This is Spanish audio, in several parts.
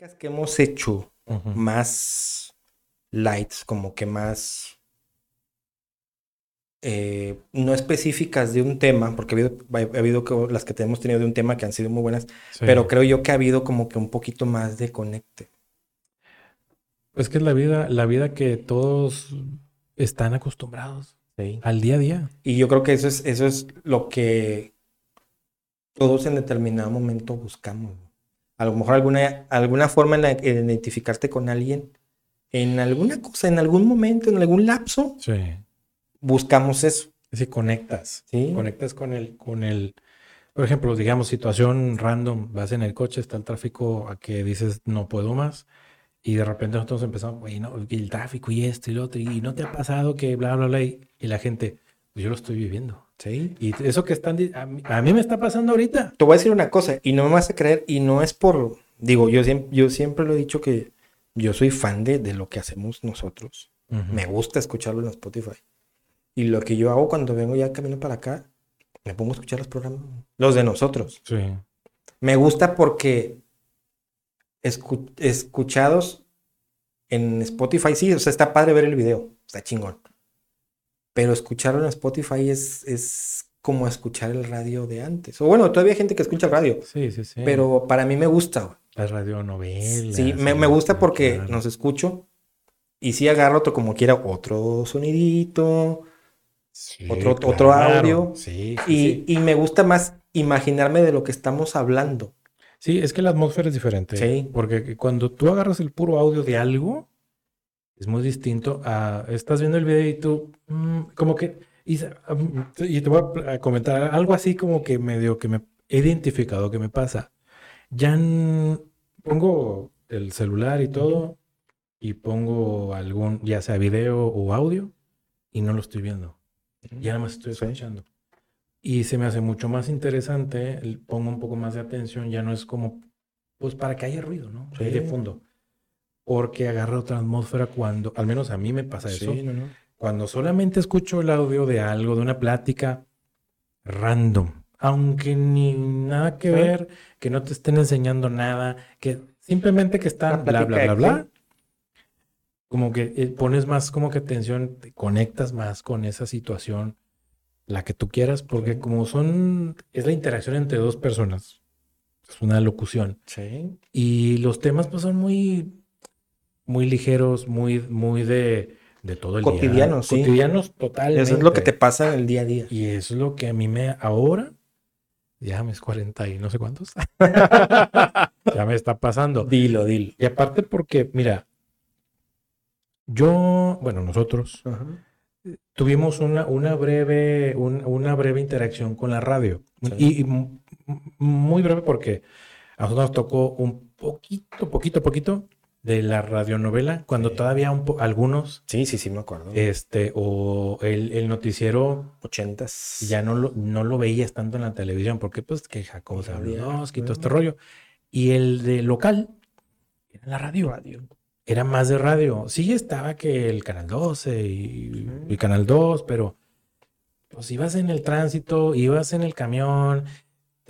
pláticas que hemos hecho más lights, como que más eh, no específicas de un tema, porque ha habido, ha habido que, las que hemos tenido de un tema que han sido muy buenas, pero creo yo que ha habido como que un poquito más de conecte. Es que es la vida, la vida que todos están acostumbrados al día a día. Y yo creo que eso es, eso es lo que todos en determinado momento buscamos. A lo mejor alguna, alguna forma en, identificarte con alguien, en alguna cosa, en algún momento, en algún lapso, sí. buscamos eso. Si conectas, ¿Sí? conectas con el, con el, por ejemplo, digamos, situación random, vas en el coche, está el tráfico a que dices no puedo más, y de repente nosotros empezamos, güey, no, el tráfico y esto y lo otro, y no te ha pasado que bla, bla, bla, y, la gente, yo lo estoy viviendo. Sí. Y eso que están, a mí, a mí, me está pasando ahorita. Te voy a decir una cosa, y no me vas a creer, y no es por, digo, yo siempre, yo siempre lo he dicho que yo soy fan de, de lo que hacemos nosotros. Me gusta escucharlo en Spotify. Y lo que yo hago cuando vengo ya camino para acá, me pongo a escuchar los programas, los de nosotros. Sí. Me gusta porque escuchados en Spotify, sí, o sea, está padre ver el video, está chingón. Pero escucharlo en Spotify es, es como escuchar el radio de antes. O bueno, todavía hay gente que escucha radio. Sí, sí, sí. Pero para mí me gusta. Las radionovelas. Sí, me, me gusta porque nos escucho y sí agarro otro como quiera, otro sonidito, otro, otro audio. Sí, y, y me gusta más imaginarme de lo que estamos hablando. Sí, es que la atmósfera es diferente. Sí. Porque cuando tú agarras el puro audio de algo, es muy distinto a. Estás viendo el video y tú. Mm, como que. Y, te voy a comentar algo así como que medio que me he identificado que me pasa. Ya pongo el celular y todo y pongo algún, ya sea video o audio, y no lo estoy viendo. Ya nada más estoy escuchando. Y se me hace mucho más interesante, pongo un poco más de atención, ya no es como, pues para que haya ruido, ¿no? Sí. de fondo. Porque agarra otra atmósfera cuando, al menos a mí me pasa eso, cuando solamente escucho el audio de algo, de una plática random, aunque ni nada que ver, que no te estén enseñando nada, que simplemente que están bla, bla, bla, bla, como que eh, pones más como que atención, te conectas más con esa situación la que tú quieras, porque como son, es la interacción entre dos personas, es una locución. Sí. Y los temas pues son muy, muy ligeros, muy, muy de, de todo el día. Cotidianos, sí. Cotidianos totalmente. Eso es lo que te pasa en el día a día. Y es lo que a mí me, ahora, ya me es 40 y no sé cuántos, ya me está pasando. Dilo, dilo. Y aparte porque, mira, yo, bueno, nosotros tuvimos una, una breve, una breve interacción con la radio. Y, muy breve porque a nosotros nos tocó un poquito, poquito, poquito de la radionovela, cuando todavía un algunos. Sí, sí, sí, me acuerdo. Este, o el, el noticiero. Ochentas. Ya no lo, no lo veías tanto en la televisión, porque pues que Jacob Zabludowski, todo este rollo. Y el de local, en la radio. radio era más de radio. Sí estaba que el Canal 12 y el Canal 2, pero pues ibas en el tránsito, ibas en el camión,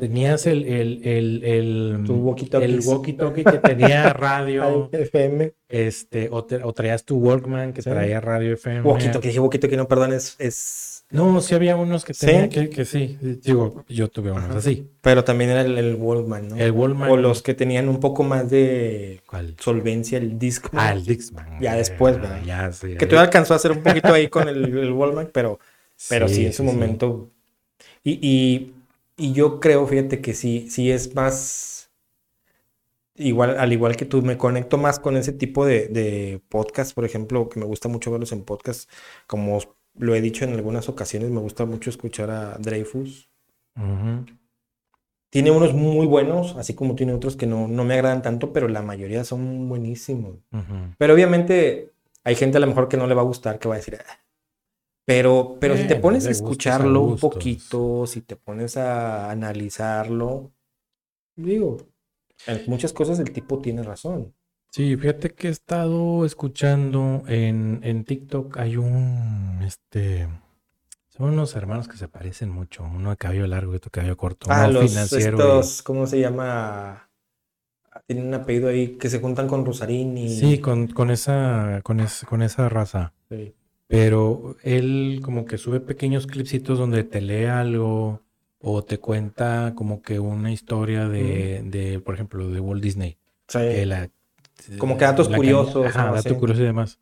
tenías el, el, el, el, walkie talkie que tenía radio. FM. Este, o, traías tu Walkman que traía radio FM. Walkie talkie, dije walkie talkie, no, perdón, es no, sí había unos que tenían Que, sí. Digo, yo tuve unos así. Pero también era el, el Wallman, ¿no? El Wallman. O los que tenían un poco más de solvencia, el Discman. Ah, el Discman. Ya después, ¿verdad? Ya, sí. Que todavía alcanzó a hacer un poquito ahí con el, el Wallman, pero, pero sí, en su momento. Y, y, y, yo creo, fíjate que sí, sí es más. Igual, al igual que tú, me conecto más con ese tipo de, de podcast, por ejemplo, que me gusta mucho verlos en podcast, como lo he dicho en algunas ocasiones, me gusta mucho escuchar a Dreyfus. Tiene unos muy buenos, así como tiene otros que no, no me agradan tanto, pero la mayoría son buenísimos. Pero obviamente hay gente a lo mejor que no le va a gustar, que va a decir, ah". Pero, pero si te pones a escucharlo un poquito, si te pones a analizarlo, digo, en muchas cosas el tipo tiene razón. Sí, fíjate que he estado escuchando en, en TikTok, hay un, este, son unos hermanos que se parecen mucho, uno de cabello largo y otro de cabello corto, ah, los, Estos, ¿cómo se llama? Tienen un apellido ahí que se juntan con Rosarín y... Sí, con, con esa, con, con esa raza. Pero él como que sube pequeños clipsitos donde te lee algo o te cuenta como que una historia de, de por ejemplo, de Walt Disney. Sí. como que datos curiosos. Ajá, datos curiosos y demás.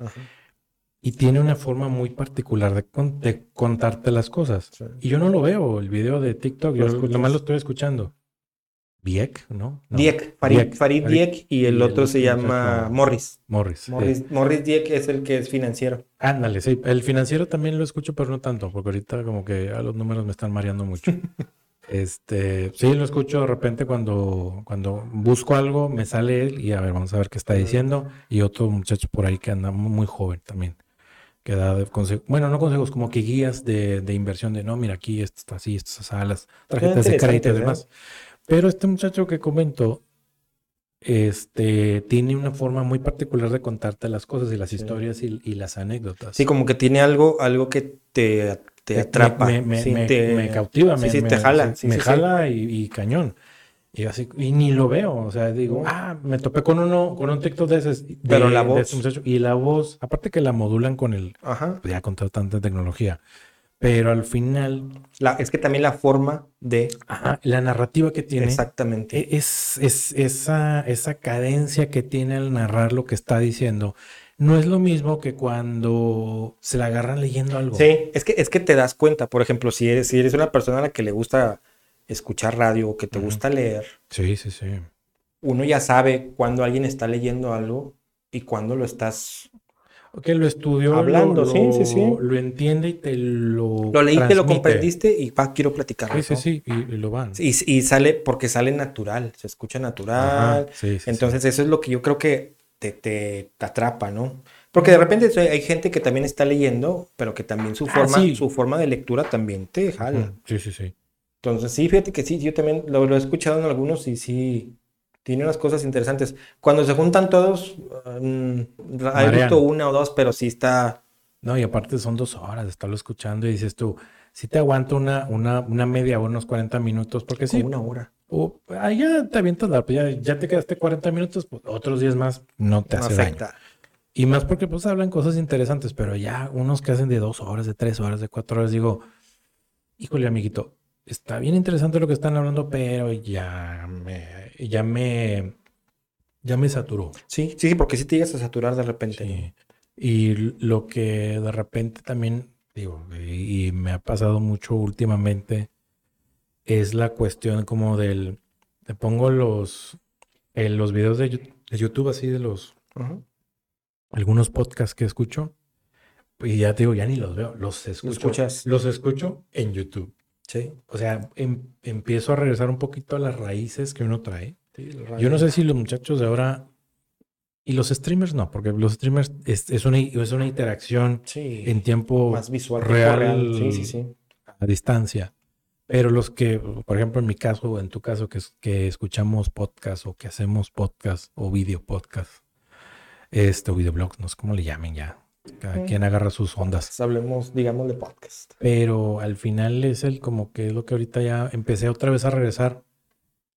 Y tiene una forma muy particular de, contarte las cosas. Y yo no lo veo, el video de TikTok, yo nomás lo estoy escuchando. Dieck, ¿no? Dieck, Farid, Dieck, y el otro se llama Morris. Morris. Morris, Dieck es el que es financiero. Ándale, sí. El financiero también lo escucho, pero no tanto, porque ahorita como que a los números me están mareando mucho. este, sí, lo escucho de repente cuando, cuando busco algo, me sale él y a ver, vamos a ver qué está diciendo. Y otro muchacho por ahí que anda muy, joven también. Que da consejos, bueno, no consejos, como que guías de, inversión de no, mira, aquí esto está así, estas salas, tarjetas de crédito y demás. Pero este muchacho que comentó, este, tiene una forma muy particular de contarte las cosas y las historias y, las anécdotas. Sí, como que tiene algo, algo que te, te atrapa. Me, me, cautiva, me, te jala. me jala y, cañón. Y así, y ni lo veo, o sea, digo, ah, me topé con uno, con un TikTok de ese. Pero la voz. Este y la voz, aparte que la modulan con el, Ajá. ya con tanta tecnología. Pero al final. La, es que también la forma de. la narrativa que tiene. Exactamente. E, es, es, esa, esa cadencia que tiene al narrar lo que está diciendo. No es lo mismo que cuando se la agarran leyendo algo. Sí, es que, es que te das cuenta. Por ejemplo, si eres, si eres una persona a la que le gusta escuchar radio o que te gusta leer. Sí, sí, sí. Uno ya sabe cuando alguien está leyendo algo y cuando lo estás que lo estudió, hablando, lo, sí, sí, sí. Lo entiende y te lo. Lo leíste, lo comprendiste y va, quiero platicar. Sí, sí, sí, y, lo van. Y, y, sale porque sale natural, se escucha natural. sí, sí, Entonces, eso es lo que yo creo que te, te, atrapa, ¿no? Porque de repente hay gente que también está leyendo, pero que también su ah, forma, su forma de lectura también te jala. Sí, sí, sí. Entonces, sí, fíjate que sí, yo también lo, lo he escuchado en algunos y sí, tiene unas cosas interesantes. Cuando se juntan todos, um, he visto una o dos, pero sí está. No, y aparte son dos horas de estarlo escuchando y dices tú, si te aguanto una, una, una media o unos 40 minutos, porque sí. una hora. O ya te avientas la, ya, ya te quedaste 40 minutos, pues otros 10 más no te hace daño. Y más porque pues hablan cosas interesantes, pero ya unos que hacen de dos horas, de tres horas, de cuatro horas, digo, híjole, amiguito, está bien interesante lo que están hablando, pero ya me, ya me, ya me saturó. Sí, sí, porque sí te llegas a saturar de repente. Y lo que de repente también, digo, y, me ha pasado mucho últimamente, es la cuestión como del, te pongo los, eh, los videos de, YouTube así de los, algunos podcasts que escucho, y ya te digo, ya ni los veo, los escucho. Los escucho en YouTube. Sí. O sea, em, empiezo a regresar un poquito a las raíces que uno trae. Yo no sé si los muchachos de ahora y los streamers no, porque los streamers es, una, es una interacción en tiempo más visual, real, a distancia. Pero los que, por ejemplo, en mi caso o en tu caso, que, que escuchamos podcast o que hacemos podcast o video podcast, este, o videoblogs, no sé cómo le llamen ya, cada quien agarra sus ondas. Hablemos, digamos, de podcast. Pero al final es el como que es lo que ahorita ya empecé otra vez a regresar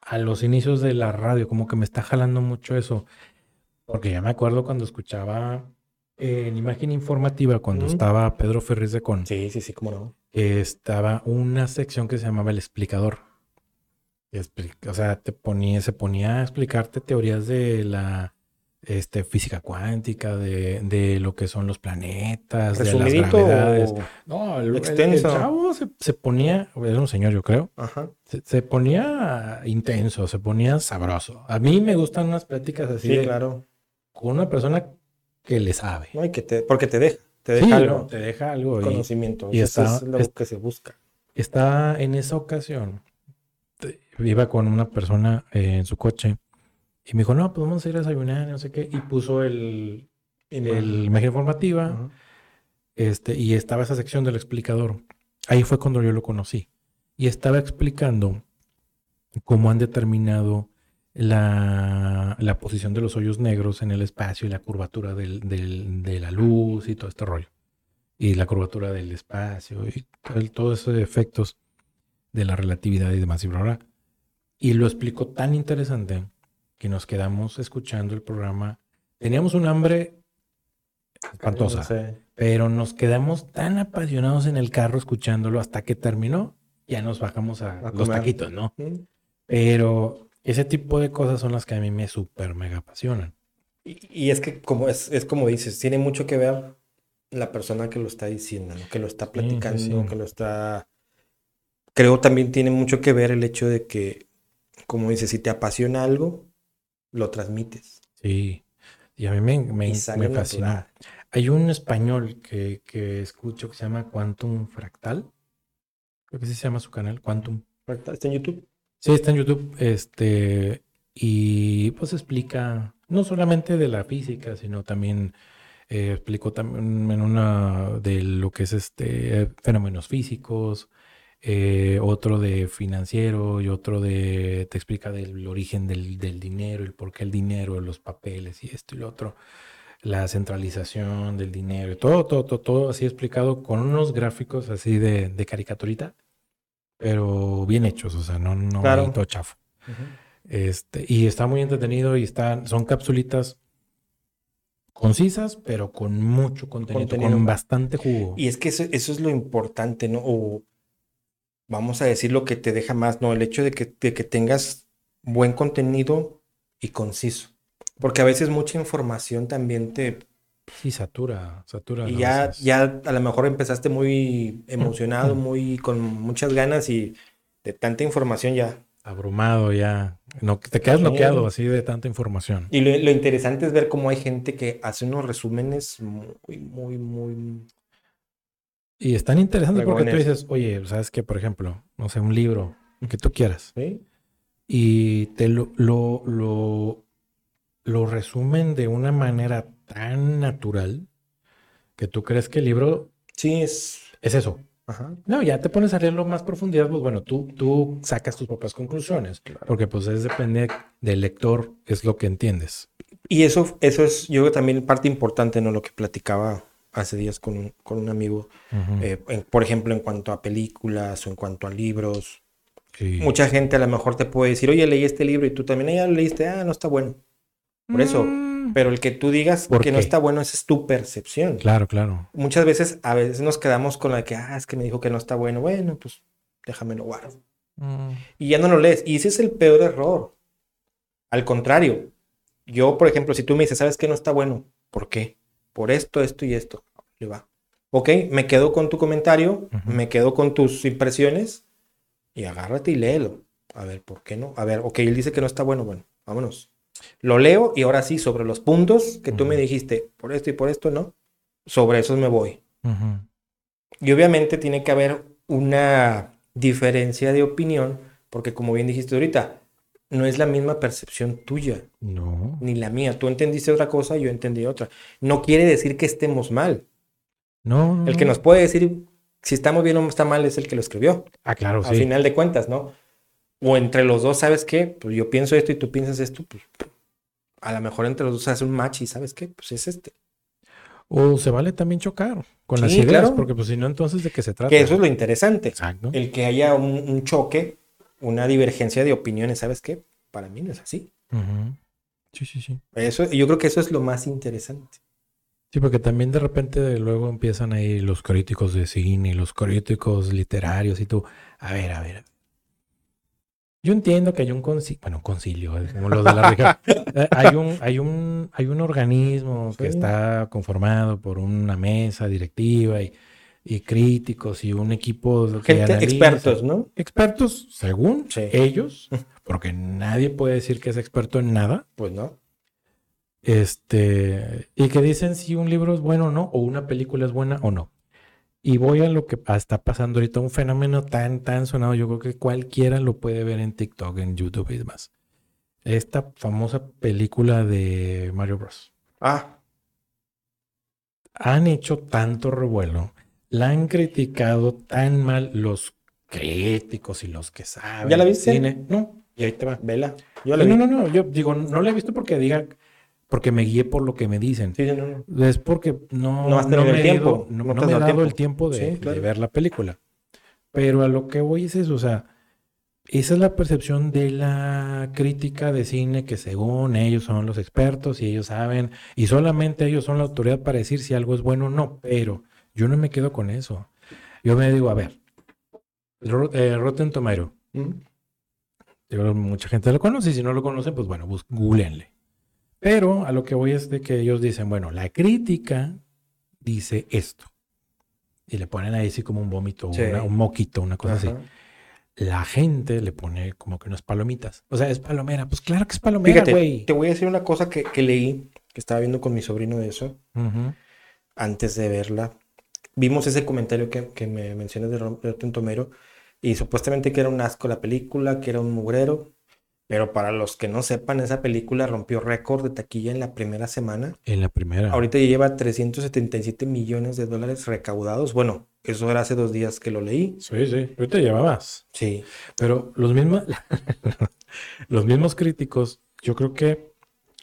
a los inicios de la radio, como que me está jalando mucho eso. Porque ya me acuerdo cuando escuchaba en imagen informativa, cuando estaba Pedro Ferriz de Con. Sí, sí, sí, cómo no. estaba una sección que se llamaba El Explicador. O sea, te ponía, se ponía a explicarte teorías de la este, física cuántica, de, lo que son los planetas, de las gravedades. No, el, chavo se, ponía, era un señor yo creo, Se, ponía intenso, se ponía sabroso. A mí me gustan unas pláticas así. Sí, claro. Con una persona que le sabe. No, que te, porque te deja, te deja algo. te deja algo. Conocimiento. Y, está, es lo que se busca. Está en esa ocasión, iba con una persona eh, en su coche y me dijo, no, pues vamos a ir a desayunar, no sé qué. Y puso el, el imagen informativa. este, y estaba esa sección del explicador. Ahí fue cuando yo lo conocí. Y estaba explicando cómo han determinado la, la posición de los hoyos negros en el espacio y la curvatura del, del, de la luz y todo este rollo. Y la curvatura del espacio y todos esos efectos de la relatividad y demás. Y, y lo explicó tan interesante que nos quedamos escuchando el programa. Teníamos un hambre espantosa, pero nos quedamos tan apasionados en el carro escuchándolo hasta que terminó. Ya nos bajamos a, los taquitos, ¿no? Pero ese tipo de cosas son las que a mí me súper mega apasionan. Y, es que como es, es, como dices, tiene mucho que ver la persona que lo está diciendo, que lo está platicando, que lo está... Creo también tiene mucho que ver el hecho de que, como dices, si te apasiona algo, lo transmites. Sí, y a mí me, me, fascina. Hay un español que, que, escucho que se llama Quantum Fractal. Creo que sí se llama su canal, Quantum. Fractal, ¿está en YouTube? Sí, está en YouTube. Este, y pues explica no solamente de la física, sino también eh, explico también en una de lo que es este fenómenos físicos, eh, otro de financiero y otro de te explica del origen del, dinero, el por qué el dinero, los papeles y esto y lo otro, la centralización del dinero, todo, todo, todo, todo así explicado con unos gráficos así de, caricaturita, pero bien hechos, o sea, no, no todo chafo. Este, y está muy entretenido y están, son capsulitas concisas, pero con mucho contenido, con bastante jugo. Y es que eso, es lo importante, ¿no? O vamos a decir lo que te deja más, ¿no? El hecho de que, que tengas buen contenido y conciso. Porque a veces mucha información también te... Sí, satura, satura. Y ya, ya a lo mejor empezaste muy emocionado, muy con muchas ganas y de tanta información ya abrumado ya. No, te quedas bloqueado así de tanta información. Y lo, interesante es ver cómo hay gente que hace unos resúmenes muy, muy, muy. Y están interesantes porque tú dices, oye, sabes que, por ejemplo, no sé, un libro que tú quieras. Y te lo, lo, lo, lo resumen de una manera tan natural que tú crees que el libro. Sí, es. Es eso. No, ya te pones a leerlo más profundidad, pues bueno, tú, tú sacas tus propias conclusiones, porque pues es depende del lector, es lo que entiendes. Y eso, eso es, yo creo también parte importante, ¿no? Lo que platicaba hace días con, con un amigo, eh, por ejemplo, en cuanto a películas o en cuanto a libros. Mucha gente a lo mejor te puede decir, oye, leí este libro y tú también ya lo leíste, ah, no está bueno. Por eso, mm. pero el que tú digas que no está bueno, esa es tu percepción. Claro, claro. Muchas veces, a veces nos quedamos con la que, ah, es que me dijo que no está bueno. Bueno, pues déjamelo guardo. Mm. Y ya no lo lees. Y ese es el peor error. Al contrario, yo, por ejemplo, si tú me dices, ¿sabes que no está bueno? ¿Por qué? Por esto, esto y esto. Le va. Ok, me quedo con tu comentario, me quedo con tus impresiones y agárrate y léelo. A ver, ¿por qué no? A ver, ok, él dice que no está bueno. Bueno, vámonos. Lo leo y ahora sí, sobre los puntos que tú me dijiste, por esto y por esto, ¿no? Sobre esos me voy. Y obviamente tiene que haber una diferencia de opinión, porque como bien dijiste ahorita, no es la misma percepción tuya. No. Ni la mía. Tú entendiste otra cosa, yo entendí otra. No quiere decir que estemos mal. No. El que nos puede decir si estamos bien o está mal es el que lo escribió. Ah, claro, sí. Al final de cuentas, ¿no? O entre los dos, ¿sabes qué? Pues yo pienso esto y tú piensas esto, pues a lo mejor entre los dos hace un match y ¿sabes qué? Pues es este. O se vale también chocar con las ideas, porque pues si no, entonces ¿de qué se trata? Que eso es lo interesante. Exacto. El que haya un, choque, una divergencia de opiniones, ¿sabes qué? Para mí no es así. Sí, sí, sí. Eso, yo creo que eso es lo más interesante. Sí, porque también de repente luego empiezan ahí los críticos de cine, los críticos literarios y tú, a ver, a ver, yo entiendo que hay un concilio, bueno, concilio, como los de la región. Eh, hay un, hay un, hay un organismo que está conformado por una mesa directiva y, y críticos y un equipo de expertos, ¿no? Expertos, según ellos, porque nadie puede decir que es experto en nada. Pues no. Este, y que dicen si un libro es bueno o no, o una película es buena o no. Y voy a lo que está pasando ahorita, un fenómeno tan, tan sonado, yo creo que cualquiera lo puede ver en TikTok, en YouTube y demás. Esta famosa película de Mario Bros. Ah. Han hecho tanto revuelo, la han criticado tan mal los críticos y los que saben. ¿Ya la viste? No, y ahí te va. Vela. Yo la no, no, no, yo digo, no la he visto porque diga porque me guié por lo que me dicen. Sí, no, no. Es porque no, no, me, el tiempo. no, me he dado el tiempo de, ver la película. Pero a lo que voy es eso, o sea, esa es la percepción de la crítica de cine, que según ellos son los expertos y ellos saben, y solamente ellos son la autoridad para decir si algo es bueno o no, pero yo no me quedo con eso. Yo me digo, a ver, eh, Rotten Tomato. mucha gente lo conoce, y si no lo conocen, pues bueno, googleenle. Pero a lo que voy es de que ellos dicen, bueno, la crítica dice esto. Y le ponen ahí así como un vómito, un moquito, una cosa así la gente le pone como que unas palomitas. O sea, es palomera. Pues claro que es palomera, güey. Te voy a decir una cosa que, leí, que estaba viendo con mi sobrino de eso, antes de verla. Vimos ese comentario que, me mencionas de Roberto Tomero, y supuestamente que era un asco la película, que era un mugrero. Pero para los que no sepan, esa película rompió récord de taquilla en la primera semana. En la primera. Ahorita ya lleva 377 millones de dólares recaudados. Bueno, eso era hace dos días que lo leí. Sí, sí. Ahorita lleva más. Sí. Pero los mismos, los mismos críticos, yo creo que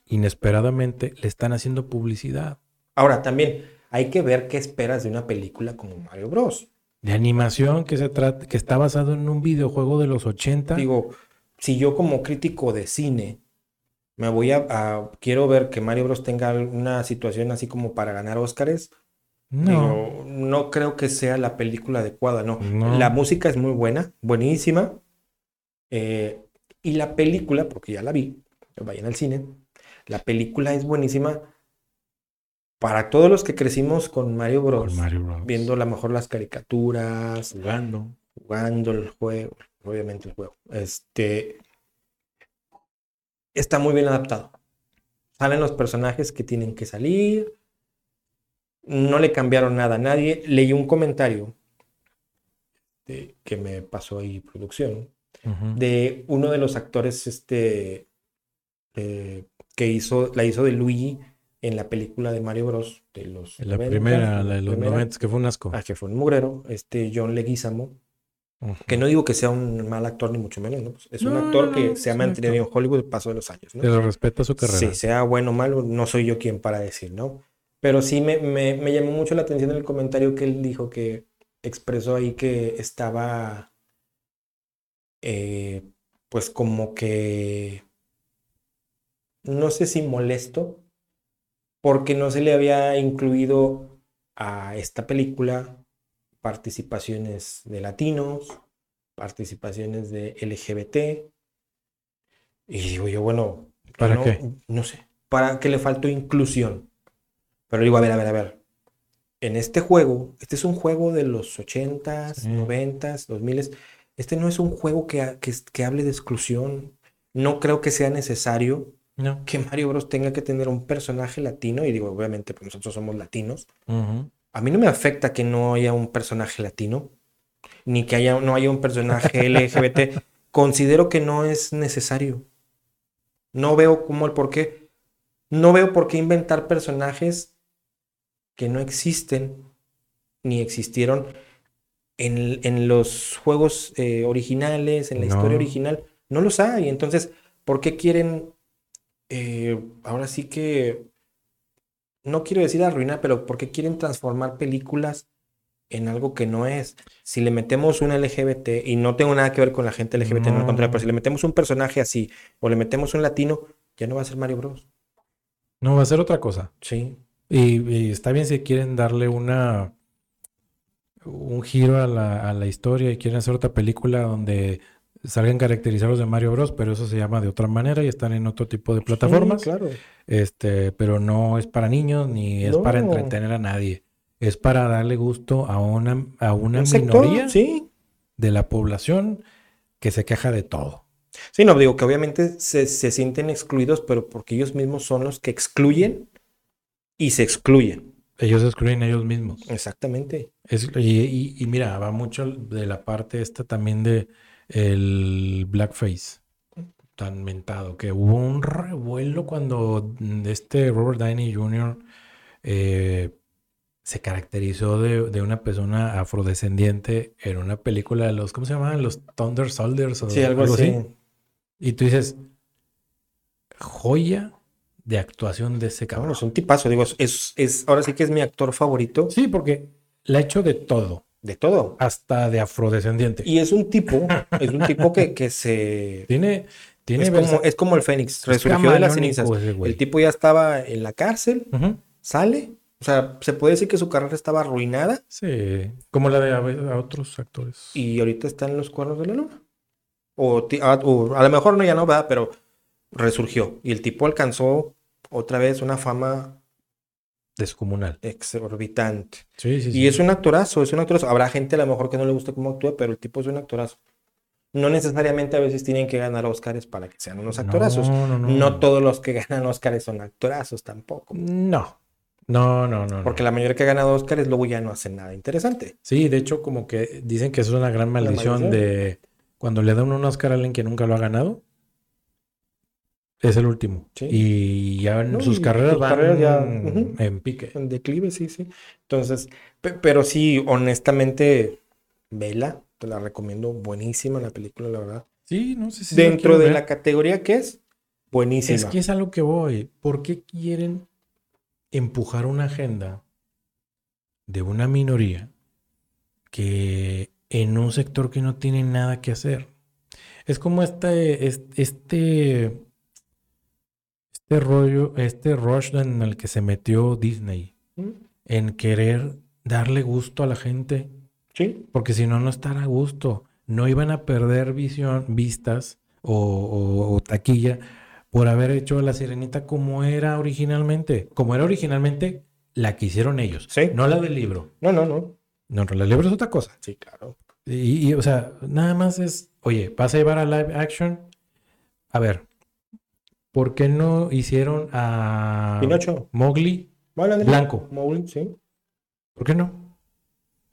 inesperadamente le están haciendo publicidad. Ahora, también hay que ver qué esperas de una película como Mario Bros. De animación que se trata, que está basado en un videojuego de los 80. Digo, si yo como crítico de cine me voy a, quiero ver que Mario Bros tenga una situación así como para ganar Óscares, no. no creo que sea la película adecuada, no. La música es muy buena, buenísima. Eh, y la película, porque ya la vi, vayan al cine, la película es buenísima para todos los que crecimos con Mario Bros. Mario Bros. Viendo a lo mejor las caricaturas, jugando, jugando el juego, obviamente el juego. Este está muy bien adaptado. Salen los personajes que tienen que salir. No le cambiaron nada a nadie. Leí un comentario de, que me pasó ahí producción de uno de los actores este, eh, que hizo, la hizo de Luigi en la película de Mario Bros. De los la primera, la de los 90, que fue un asco. Ah, que fue un mugrero, este John Leguizamo. Que no digo que sea un mal actor ni mucho menos, ¿no? Pues, es un actor que se ha mantenido en Hollywood el paso de los años, ¿no? Pero respeta su carrera. Sí, sea bueno o malo, no soy yo quien para decir, ¿no? Pero sí me, me, llamó mucho la atención el comentario que él dijo que expresó ahí que estaba, eh, pues como que, no sé si molesto, porque no se le había incluido a esta película participaciones de latinos, participaciones de LGBT. Y digo yo, bueno, ¿para no, qué? No sé, para que le faltó inclusión. Pero digo, a ver, a ver, a ver. En este juego, este es un juego de los 80s, 90s, 2000 Este no es un juego que, que, hable de exclusión. No creo que sea necesario que Mario Bros tenga que tener un personaje latino. Y digo, obviamente, pues nosotros somos latinos a mí no me afecta que no haya un personaje latino, ni que haya, no haya un personaje LGBT. Considero que no es necesario. No veo cómo el por qué. No veo por qué inventar personajes que no existen ni existieron en, los juegos eh, originales, en la historia original. No los hay. Entonces, ¿por qué quieren eh, ahora sí que no quiero decir arruinar, pero porque quieren transformar películas en algo que no es. Si le metemos un LGBT, y no tengo nada que ver con la gente LGBT, no, al contrario, pero si le metemos un personaje así, o le metemos un latino, ya no va a ser Mario Bros. No, va a ser otra cosa. Sí. Y, está bien si quieren darle una un giro a la, a la historia y quieren hacer otra película donde salgan caracterizados de Mario Bros, pero eso se llama de otra manera y están en otro tipo de plataformas. claro. Este, pero no es para niños ni es para entretener a nadie. Es para darle gusto a una, a una minoría sí. de la población que se queja de todo. Sí, no, digo que obviamente se, sienten excluidos, pero porque ellos mismos son los que excluyen y se excluyen. Ellos excluyen a ellos mismos. Exactamente. y, mira, va mucho de la parte esta también de el blackface tan mentado, que hubo un revuelo cuando este Robert Downey Jr. Eh, se caracterizó de, una persona afrodescendiente en una película de los, ¿cómo se llamaban? Los Thunder Soldiers o sí, algo, así. Y tú dices, joya de actuación de ese cabrón. es un tipazo, digo, es, es, ahora sí que es mi actor favorito. Sí, porque le ha hecho de todo. De todo. Hasta de afrodescendiente. Y es un tipo, es un tipo que, que se... Tiene... Tiene es, como, es como el Fénix, resurgió de las cenizas. El tipo ya estaba en la cárcel, sale, o sea, se puede decir que su carrera estaba arruinada. Sí, como la de a, otros actores. Y ahorita está en los cuernos de la luna. O, a, a lo mejor no, ya no, va, pero resurgió. Y el tipo alcanzó otra vez una fama descomunal. Exorbitante. Sí, sí, sí. Y es un actorazo, es un actorazo. Habrá gente a lo mejor que no le gusta cómo actúa, pero el tipo es un actorazo. No necesariamente a veces tienen que ganar Oscars para que sean unos actorazos. No, no, no. no todos los que ganan Oscars son actorazos tampoco. No. No, no, no. Porque la mayoría que ha ganado Oscars luego ya no hacen nada interesante. Sí, de hecho, como que dicen que eso es una gran maldición, de cuando le dan un Oscar a alguien que nunca lo ha ganado es el último. Y ya en sus carreras van en pique. En declive, sí, sí. Entonces, pero sí, honestamente, vela, te la recomiendo. Buenísima la película, la verdad. Sí, no sé si. Dentro de la categoría que es, buenísima. Es que es a lo que voy. ¿Por qué quieren empujar una agenda de una minoría que en un sector que no tiene nada que hacer? Es como este, este este rollo, este rush en el que se metió Disney, en querer darle gusto a la gente. Sí. Porque si no, no estará a gusto. No iban a perder visión, vistas o, taquilla por haber hecho la sirenita como era originalmente. Como era originalmente la que hicieron ellos. Sí. No la del libro. No, no, no. No, no, la del libro es otra cosa. Sí, claro. Y, y, o sea, nada más es, oye, vas a llevar a live action. A ver, ¿Por qué no hicieron a Pinocho. Mowgli blanco? Mowgli, sí. ¿Por qué no?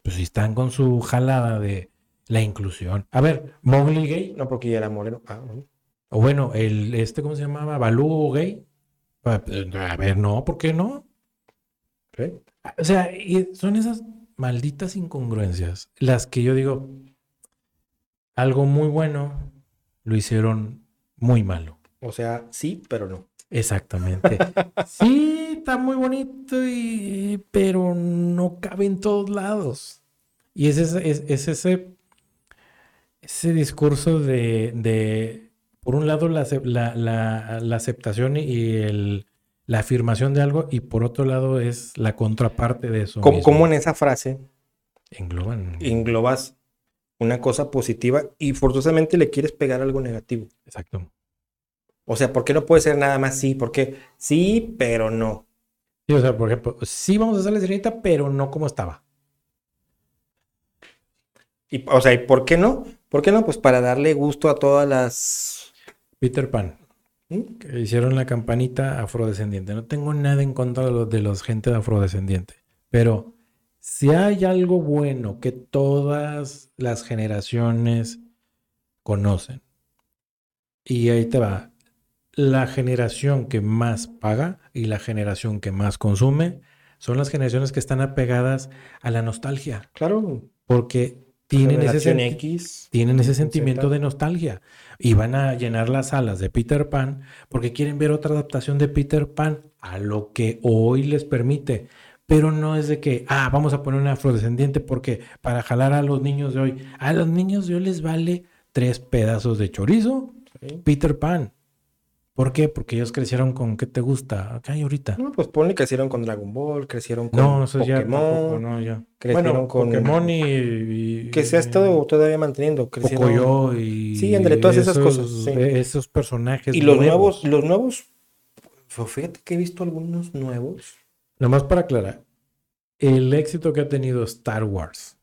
Pues si están con su jalada de la inclusión. A ver, Mowgli gay. No, porque ya era moreno. Ah, o bueno, el este, ¿cómo se llamaba? Balú gay. Ah, pues, a ver, no, ¿por qué no? O sea, son esas malditas incongruencias las que yo digo, algo muy bueno lo hicieron muy malo. O sea, sí, pero no. Exactamente. sí, está muy bonito, y, pero no cabe en todos lados. Y es ese, es, ese, ese discurso de, por un lado, la, la, aceptación y el, la afirmación de algo, y por otro lado es la contraparte de eso. ¿Cómo, en esa frase engloban? Englobas una cosa positiva y forzosamente le quieres pegar algo negativo. Exacto. O sea, ¿por qué no puede ser nada más sí? Porque sí, pero no. Sí, o sea, por ejemplo, sí vamos a hacer la sirenita, pero no como estaba. Y, o sea, ¿y por qué no? ¿Por qué no? Pues para darle gusto a todas las. Peter Pan. ¿Mm? Que hicieron la campanita afrodescendiente. No tengo nada en contra de los, de los gente de afrodescendiente. Pero si hay algo bueno que todas las generaciones conocen, y ahí te va, la generación que más paga y la generación que más consume son las generaciones que están apegadas a la nostalgia. Claro. Porque tienen ese, tienen ese sentimiento de nostalgia y van a llenar las salas de Peter Pan porque quieren ver otra adaptación de Peter Pan a lo que hoy les permite. Pero no es de que, ah, vamos a poner un afrodescendiente porque para jalar a los niños de hoy, a los niños de hoy les vale tres pedazos de chorizo, Peter Pan. ¿Por qué? Porque ellos crecieron con ¿qué te gusta? ¿Qué hay ahorita? No, pues ponle crecieron con Dragon Ball, crecieron con no, eso Pokémon. Ya no, ya. Crecieron con Pokémon y, Que se ha estado todavía manteniendo. Crecieron... yo y. Sí, entre todas esas cosas. Esos personajes. Y los nuevos, los nuevos. Fíjate que he visto algunos nuevos. Nomás para aclarar. El éxito que ha tenido Star Wars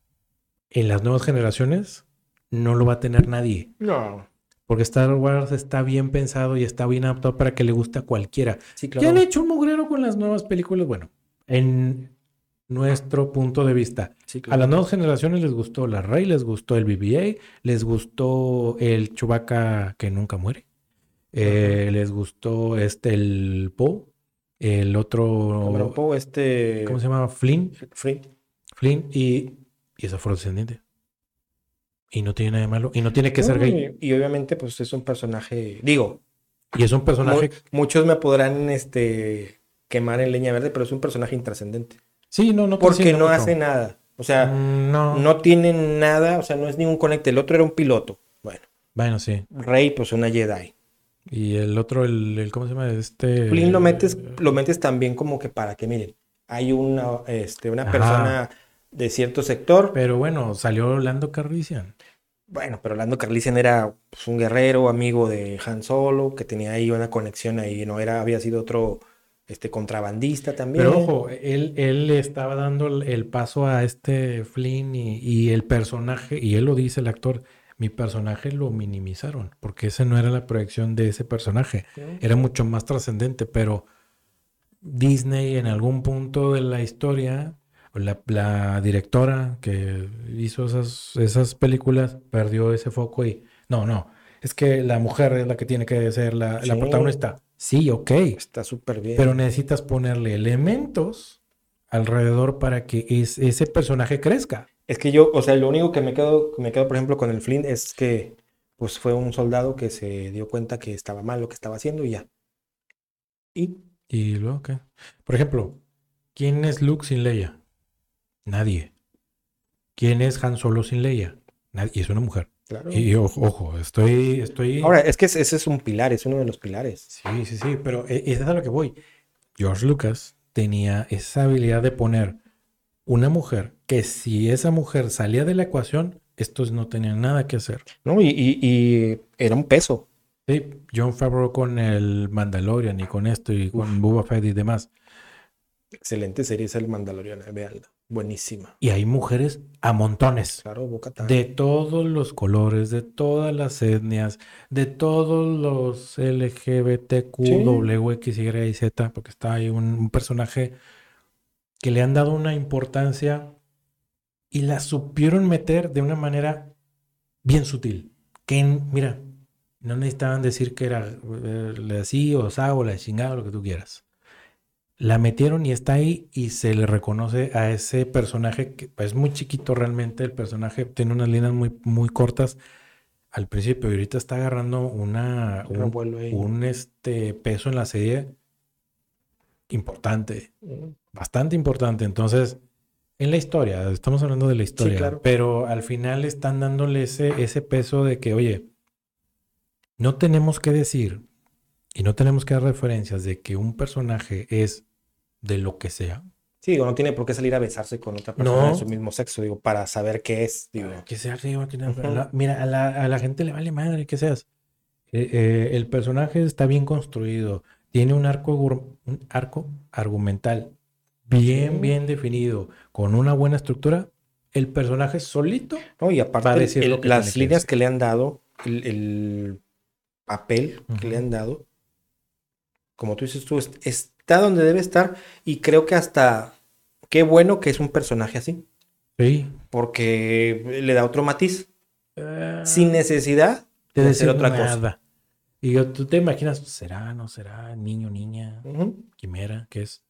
en las nuevas generaciones no lo va a tener nadie. No. Porque Star Wars está bien pensado y está bien adaptado para que le guste a cualquiera. Sí, claro. ¿Qué han hecho un mugrero con las nuevas películas? Bueno, en nuestro punto de vista. A las nuevas generaciones les gustó la Rey, les gustó el BBA, les gustó el Chewbacca que nunca muere, eh, les gustó este el Poe, el otro... Poe, este... ¿Cómo se llama? Flynn. Flynn. Flynn y, y es afrodescendiente. Y no tiene nada de malo. Y no tiene que ser gay. Y, obviamente, pues es un personaje. Digo. Y es un personaje. muchos me podrán este, quemar en leña verde, pero es un personaje intrascendente. Sí, no, no. Porque no hace nada. O sea, mm, no. no tienen nada, o sea, no es ningún conecte. El otro era un piloto. Bueno. Bueno, sí. Rey, pues una Jedi. Y el otro, el, ¿cómo se llama? Este. Flynn lo metes, lo metes también como que para que miren, hay una, este, una persona de cierto sector. Pero bueno, salió Lando Carlisian. Bueno, pero Lando Carlisian era pues, un guerrero, amigo de Han Solo, que tenía ahí una conexión ahí, no era, había sido otro este contrabandista también. Pero ojo, él, él estaba dando el paso a este Flynn y, y, el personaje, y él lo dice el actor, mi personaje lo minimizaron, porque esa no era la proyección de ese personaje, era mucho más trascendente, pero Disney en algún punto de la historia, la, la directora que hizo esas, esas películas perdió ese foco y no, no, es que la mujer es la que tiene que ser la, la protagonista. Sí, ok. Está súper bien. Pero necesitas ponerle elementos alrededor para que ese personaje crezca. Es que yo, o sea, lo único que me quedo, me quedo, por ejemplo, con el Flynn es que pues fue un soldado que se dio cuenta que estaba mal lo que estaba haciendo y ya. Y ¿Y luego qué? Por ejemplo, ¿quién es Luke sin Leia? Nadie. ¿Quién es Han Solo sin Leia? Nadie. Y es una mujer. Claro. Y ojo, estoy, estoy. Ahora, es que ese es un pilar, es uno de los pilares. Sí, sí, sí, pero e, es a lo que voy. George Lucas tenía esa habilidad de poner una mujer que si esa mujer salía de la ecuación, estos no tenían nada que hacer. No, y, y era un peso. Sí, John Favreau con el Mandalorian y con esto y con Boba Fett y demás. Excelente serie es el Mandalorian, veanla. Buenísima. Y hay mujeres a montones. Claro, De todos los colores, de todas las etnias, de todos los LGBTQ, W, X, Y Z, porque está ahí un, personaje que le han dado una importancia y la supieron meter de una manera bien sutil. Que, mira, no necesitaban decir que era eh, así o sa o la chingada o lo que tú quieras. La metieron y está ahí y se le reconoce a ese personaje que es muy chiquito realmente. El personaje tiene unas líneas muy, muy cortas al principio y ahorita está agarrando una, un, este, peso en la serie importante, bastante importante. Entonces, en la historia, estamos hablando de la historia, pero al final están dándole ese, ese peso de que, oye, no tenemos que decir y no tenemos que dar referencias de que un personaje es de lo que sea. Sí, o no tiene por qué salir a besarse con otra persona de su mismo sexo, digo, para saber qué es. Digo. Que sea arriba, que Mira, a la, gente le vale madre que seas. Eh, eh, el personaje está bien construido, tiene un arco, un arco argumental bien, bien definido, con una buena estructura. El personaje solito. No, y aparte, las líneas que, le han dado, el papel que le han dado, como tú dices tú, está donde debe estar y creo que hasta qué bueno que es un personaje así. Sí. Porque le da otro matiz. Ah. sin necesidad de, decir otra cosa. Y tú te imaginas, ¿será, no será, niño, niña, quimera, qué es?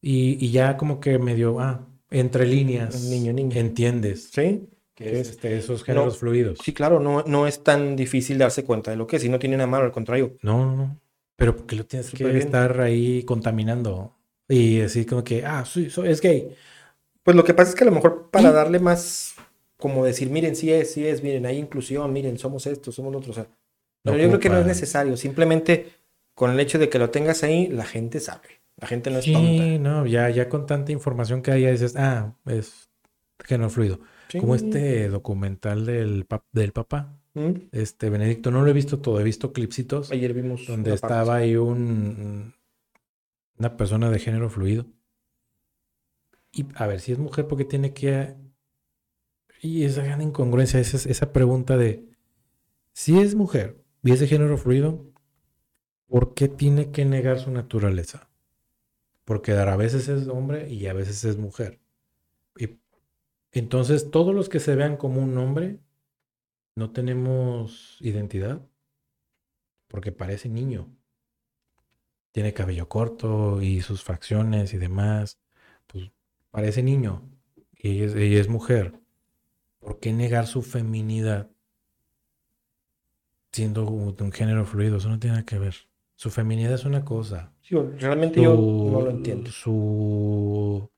Y, ya como que medio, ah, entre líneas. Niño, niña. Entiendes. Sí que es este, esos géneros fluidos. Sí, claro, no, no es tan difícil darse cuenta de lo que es, y no tiene nada malo, al contrario. No, no, no. Pero porque lo tienes que estar ahí contaminando y así como que, ah, sí, es gay. Pues lo que pasa es que a lo mejor para darle más, como decir, miren, sí es, sí es, miren, hay inclusión, miren, somos estos, somos otros. pero yo creo que no es necesario, simplemente con el hecho de que lo tengas ahí, la gente sabe. La gente no es tonta. Sí, no, ya, ya con tanta información que hay, ya dices, ah, es género fluido. Como este documental del, del papá. ¿Mm? Este Benedicto, no lo he visto todo, he visto clipsitos. Ayer vimos. Donde estaba ahí un, una persona de género fluido. Y a ver, si es mujer, porque tiene que. Y esa gran incongruencia, esa, esa pregunta de. Si es mujer y es de género fluido, ¿por qué tiene que negar su naturaleza? Porque a veces es hombre y a veces es mujer. Entonces, todos los que se vean como un hombre, no tenemos identidad, porque parece niño. Tiene cabello corto y sus facciones y demás, pues parece niño y es, es mujer. ¿Por qué negar su feminidad siendo un género fluido? Eso no tiene nada que ver. Su feminidad es una cosa. realmente yo no lo entiendo. Su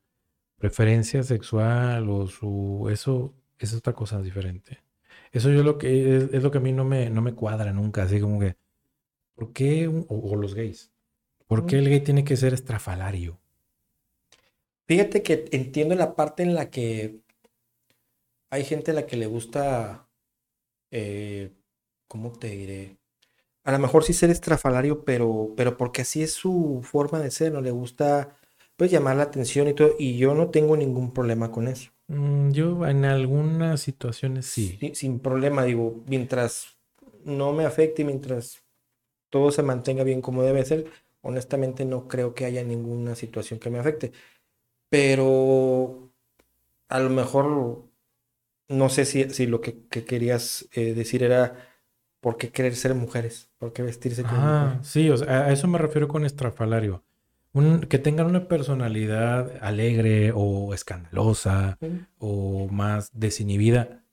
preferencia sexual o su... Eso es otra cosa diferente. Eso yo lo que es, lo que a mí no me, no me cuadra nunca, así como que, ¿por qué? o, los gays. ¿Por qué el gay tiene que ser estrafalario? Fíjate que entiendo la parte en la que hay gente a la que le gusta, eh, ¿cómo te diré? A lo mejor sí ser estrafalario, pero, pero porque así es su forma de ser, no le gusta pues llamar la atención y todo, y yo no tengo ningún problema con eso. Mm, yo en algunas situaciones sí. Sin problema, digo, mientras no me afecte, mientras todo se mantenga bien como debe ser, honestamente no creo que haya ninguna situación que me afecte. Pero a lo mejor no sé si, si lo que, querías eh, decir era por qué querer ser mujeres, por qué vestirse como ah, Sí, o sea, a eso me refiero con estrafalario. Que tengan una personalidad alegre o escandalosa o más desinhibida.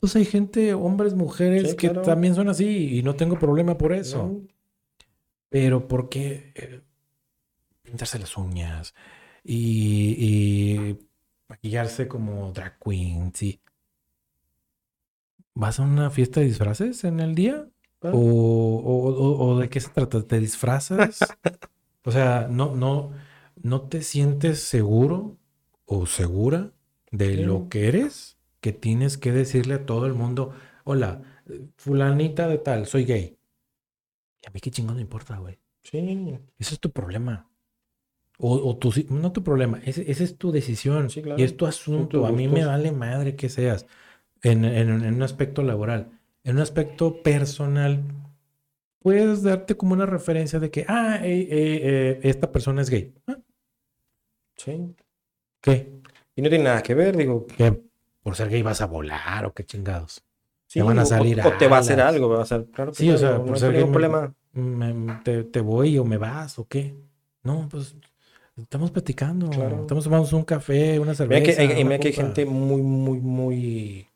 Pues hay gente, hombres, mujeres, que también son así y no tengo problema por eso. Pero ¿por qué eh, pintarse las uñas y, maquillarse como drag queen? Sí. ¿Vas a una fiesta de disfraces en el día? Ah. ¿O, de qué se trata? ¿Te disfrazas? o sea, no, no, no te sientes seguro o segura de lo que eres, que tienes que decirle a todo el mundo, hola, fulanita de tal, soy gay. Y a mí qué chingón no importa, güey. Sí. Ese es tu problema. O, o tu, no tu problema, ese, esa es tu decisión. Sí, claro. Y es tu asunto. a mí me vale madre que seas. En, en, en, un aspecto laboral. En un aspecto personal, puedes darte como una referencia de que, ah, eh, eh, esta persona es gay. Ah. Sí. ¿Qué? Y no tiene nada que ver, digo. Que por ser gay vas a volar o qué chingados. te van a salir. O, o te va a hacer algo, va a ser, claro sí, o sea, por ser gay. problema te, voy o me vas o qué? No, pues estamos platicando. Estamos tomando un café, una cerveza. Mira que, hay, gente muy, muy, muy.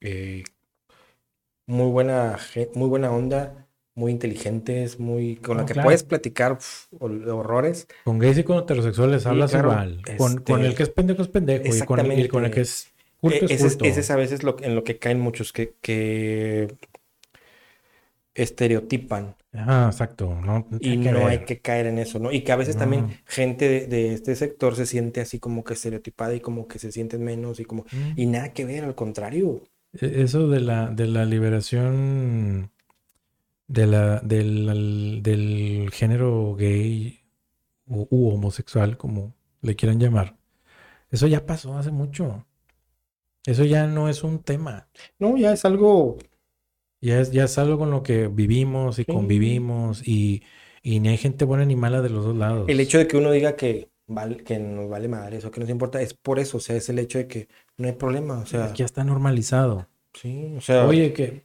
Eh, muy buena, muy buena onda, muy inteligentes, muy. con la que puedes platicar horrores. Con gays y con heterosexuales hablas igual. Con, con, el que es pendejo es pendejo. Y con, el, con el que es. Culto es, ese, es, a veces lo, en lo que caen muchos, que, que estereotipan. Ah, exacto. No, y no hay que caer en eso, ¿no? Y que a veces también gente de, este sector se siente así como que estereotipada y como que se sienten menos y como... Mm. Y nada que ver, al contrario. E, eso de la, de la liberación de la, del, del género gay u homosexual, como le quieran llamar, eso ya pasó hace mucho. Eso ya no es un tema. No, ya es algo ya es, ya es algo con lo que vivimos y convivimos y, y ni hay gente buena ni mala de los dos lados. El hecho de que uno diga que, vale, que nos vale madre eso, que nos importa, es por eso, o sea, es el hecho de que no hay problema, o sea. ya está normalizado. Sí, o sea. Oye, que,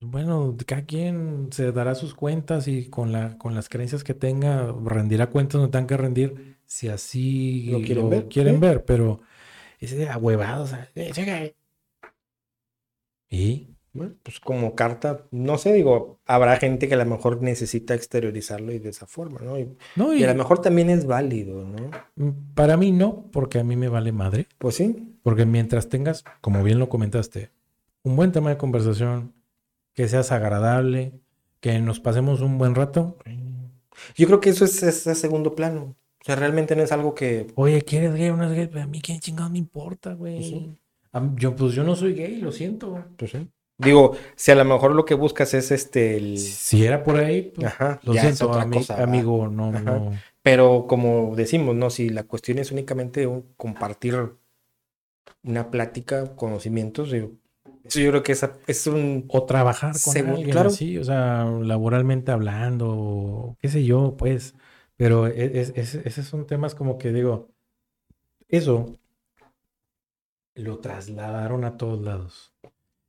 bueno, cada quien se dará sus cuentas y con, la, con las creencias que tenga, rendirá cuentas donde tengan que rendir, si así lo quieren, ver, quieren ver, pero ese ahuevado, o sea, ¿y? pues como carta, no sé, digo, habrá gente que a lo mejor necesita exteriorizarlo y de esa forma, ¿no? Y, y, a lo mejor también es válido, ¿no? Mm, para mí no, porque a mí me vale madre. Pues sí. Porque mientras tengas, como bien lo comentaste, un buen tema de conversación, que seas agradable, que nos pasemos un buen rato. Yo creo que eso es, es, segundo plano. O sea, realmente no es algo que. Oye, ¿quieres gay o no es gay? Pues a mí qué chingado me importa, güey. Pues yo, pues yo no soy gay, lo siento. Pues sí. Digo, si a lo mejor lo que buscas es este. Si era por ahí, pues, lo siento, amigo, no, no. Pero como decimos, ¿no? Si la cuestión es únicamente compartir una plática, conocimientos, yo, yo creo que esa es un. O trabajar con alguien claro. así, o sea, laboralmente hablando, qué sé yo, pues. Pero e, es, es, esos son temas como que digo, eso lo trasladaron a todos lados.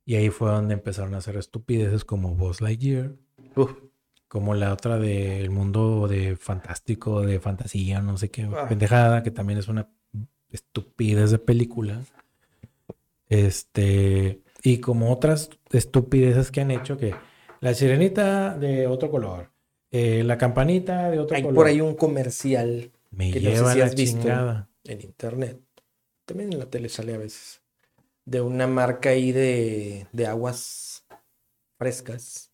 Y ahí fue donde empezaron a hacer estupideces como Buzz Lightyear. Como la otra del mundo de fantástico, de fantasía, no sé qué, ah. pendejada, que también es una estupidez de película. Este, y como otras estupideces que han hecho, que la sirenita de otro color, eh, la campanita de otro Hay color. por ahí un comercial Me lleva la chingada. en internet, también en la tele sale a veces, de una marca ahí de, de aguas frescas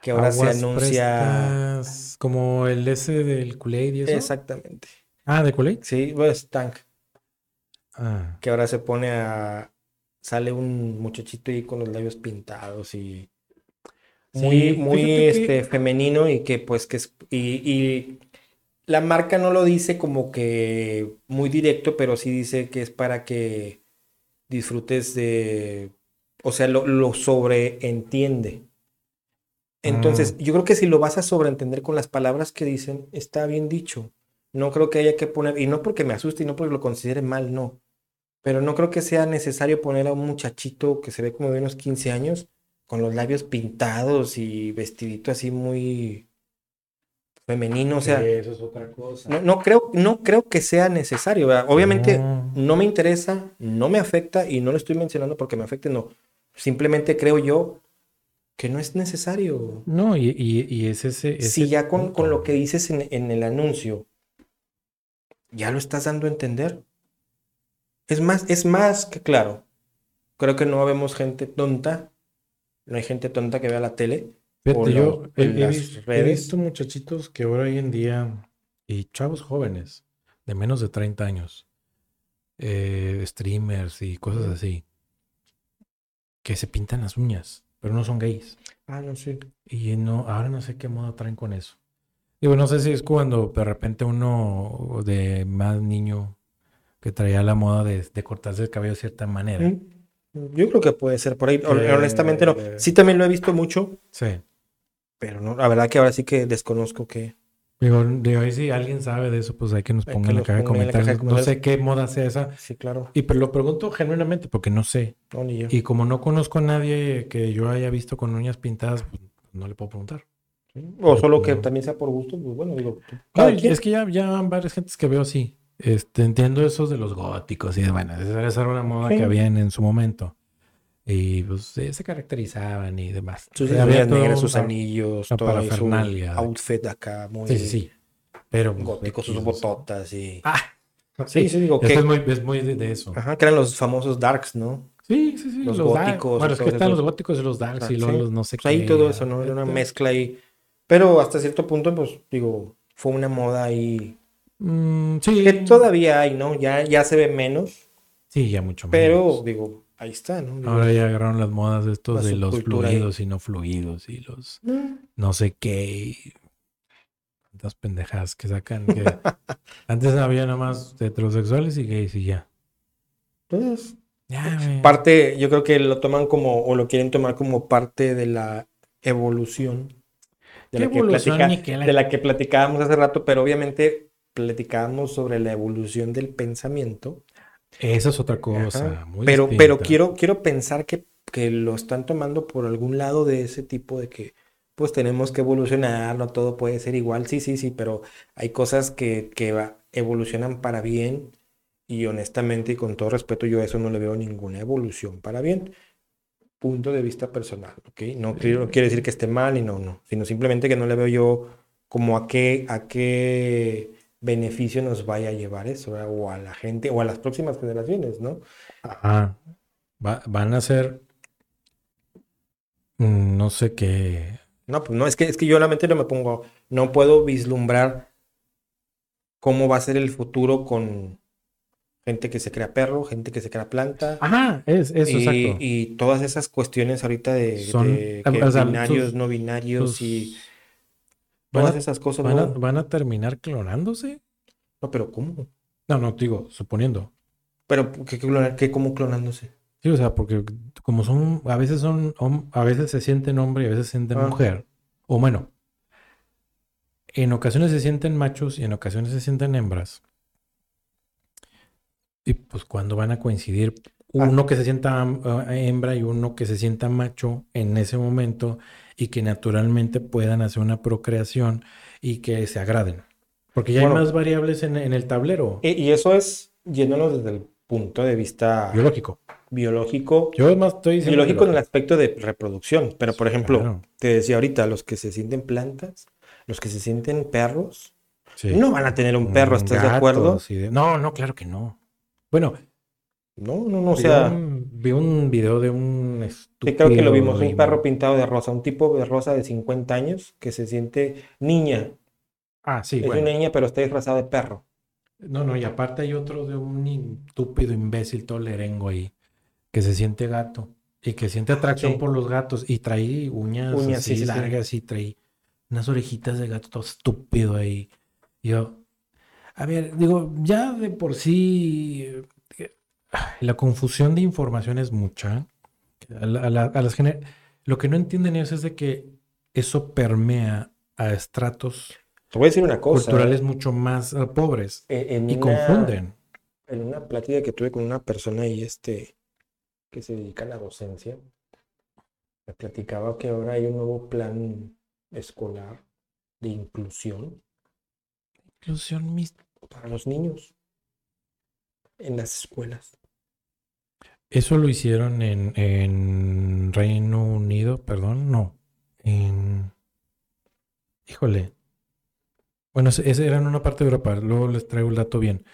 que ahora se anuncia como el S del Kool-Aid y eso. Exactamente. Ah, de Kool-Aid. Sí, pues Tank. Ah. Que ahora se pone a sale un muchachito ahí con los labios pintados y muy, muy este, femenino y que pues que es, y, la marca no lo dice como que muy directo, pero sí dice que es para que disfrutes de, o sea, lo, lo sobreentiende. Entonces, mm. yo creo que si lo vas a sobreentender con las palabras que dicen, está bien dicho. No creo que haya que poner, y no porque me asuste y no porque lo considere mal, no. Pero no creo que sea necesario poner a un muchachito que se ve como de unos 15 años con los labios pintados y vestidito así muy femenino, o sea, eso es otra cosa. No, no creo, no creo que sea necesario. Obviamente no. me interesa, no me afecta y no lo estoy mencionando porque me afecte, no. Simplemente creo yo que no es necesario. No, y, y, es ese, Si ya con, con, lo que dices en, en el anuncio, ya lo estás dando a entender. Es más, es más que claro. Creo que no vemos gente tonta no hay gente tonta que vea la tele. yo he, visto, muchachitos que ahora hoy en día, y chavos jóvenes, de menos de 30 años, eh, streamers y cosas así, que se pintan las uñas, pero no son gays. Ah, no sé. Y no, ahora no sé qué moda traen con eso. Digo, no sé si es cuando de repente uno de más niño que traía la moda de, cortarse el cabello de cierta manera. Yo creo que puede ser por ahí. Honestamente no. Sí también lo he visto mucho. Sí. Pero no, la verdad que ahora sí que desconozco que... Digo, de hoy si alguien sabe de eso, pues hay que nos ponga en la caja de comentarios. No sé qué moda sea esa. Sí, claro. Y pero lo pregunto genuinamente porque no sé. No, ni yo. Y como no conozco a nadie que yo haya visto con uñas pintadas, pues no le puedo preguntar. O solo que también sea por gusto, pues bueno, digo. es que ya, ya varias gentes que veo así. Este, entiendo esos de los góticos y de, bueno, esa era una moda que habían en su momento. Y pues se caracterizaban y demás. Sus negras, sus anillos, toda su outfit acá muy... Sí, sí, sí. Pero... Pues, gótico, sus bototas y... Ah, sí, sí, digo que... Es muy, es muy de, eso. Ajá, que eran los famosos darks, ¿no? Sí, sí, sí. Los, góticos. Bueno, es que están los góticos y los darks y los, no sé pues qué. Ahí todo eso, ¿no? Era una mezcla ahí. Pero hasta cierto punto, pues, digo, fue una moda ahí Mm, sí. Que todavía hay, ¿no? Ya, ya se ve menos. Sí, ya mucho menos. Pero, digo, ahí está, ¿no? Ahora ya agarraron las modas estos de los fluidos y no fluidos y los mm. no sé qué. Tantas pendejadas que sacan. Que... Antes había nada más heterosexuales y gays y ya. Entonces, ya, parte, yo creo que lo toman como, o lo quieren tomar como parte de la evolución. De, la, que, de la que platicábamos hace rato, pero obviamente platicábamos sobre la evolución del pensamiento. Esa es otra cosa. pero pero quiero, quiero pensar que, que, lo están tomando por algún lado de ese tipo de que pues tenemos que evolucionar, no todo puede ser igual. Sí, sí, sí, pero hay cosas que, que evolucionan para bien y honestamente y con todo respeto yo a eso no le veo ninguna evolución para bien. Punto de vista personal, ¿ok? No, quiero, no quiere decir que esté mal y no, no, sino simplemente que no le veo yo como a qué, a qué beneficio nos vaya a llevar eso, o a la gente, o a las próximas generaciones, ¿no? Ajá. van a ser, mm, no sé qué. No, pues no, es que, es que yo la mente no me pongo, no puedo vislumbrar cómo va a ser el futuro con gente que se crea perro, gente que se crea planta. Ajá, es eso, y, exacto. Y todas esas cuestiones ahorita de, binarios, no binarios y Todas esas cosas. Van, a, ¿Van a terminar clonándose? No, pero ¿cómo? No, no, digo, suponiendo. Pero, ¿qué, qué, cómo clonándose? Sí, o sea, porque como son, a veces son, a veces se sienten hombre y a veces se sienten ah. mujer. O bueno, en ocasiones se sienten machos y en ocasiones se sienten hembras. Y pues cuando van a coincidir ah. uno que se sienta eh, hembra y uno que se sienta macho en ese momento y que naturalmente puedan hacer una procreación y que se agraden. Porque ya hay más variables en, el tablero. Y, eso es yéndonos desde el punto de vista biológico. Biológico. Yo más estoy diciendo biológico en el aspecto de reproducción. Pero, por ejemplo, te decía ahorita, los que se sienten plantas, los que se sienten perros, No van a tener un perro, ¿estás de acuerdo? No, no, claro que no. Bueno. No, no, no, o sea... vi un video de un Sí, creo que lo vimos, un perro pintado de rosa, un tipo de rosa de 50 años que se siente niña. Ah, sí, Es una niña, pero está disfrazada de perro. No, no, y aparte hay otro de un estúpido imbécil tolerengo ahí, que se siente gato y que siente atracción por los gatos y trae uñas, así largas y trae unas orejitas de gato todo estúpido ahí. Yo, a ver, digo, ya de por sí la confusión de información es mucha. A, las lo que no entienden ellos es de que eso permea a estratos voy a decir una cosa, culturales ¿eh? mucho más eh, pobres y confunden. En una plática que tuve con una persona y este que se dedica a la docencia, me platicaba que ahora hay un nuevo plan escolar de inclusión. Inclusión para los niños en las escuelas. Eso lo hicieron en, en Reino Unido, perdón, no. En. Híjole. Bueno, ese era en una parte de Europa, luego les traigo el dato bien.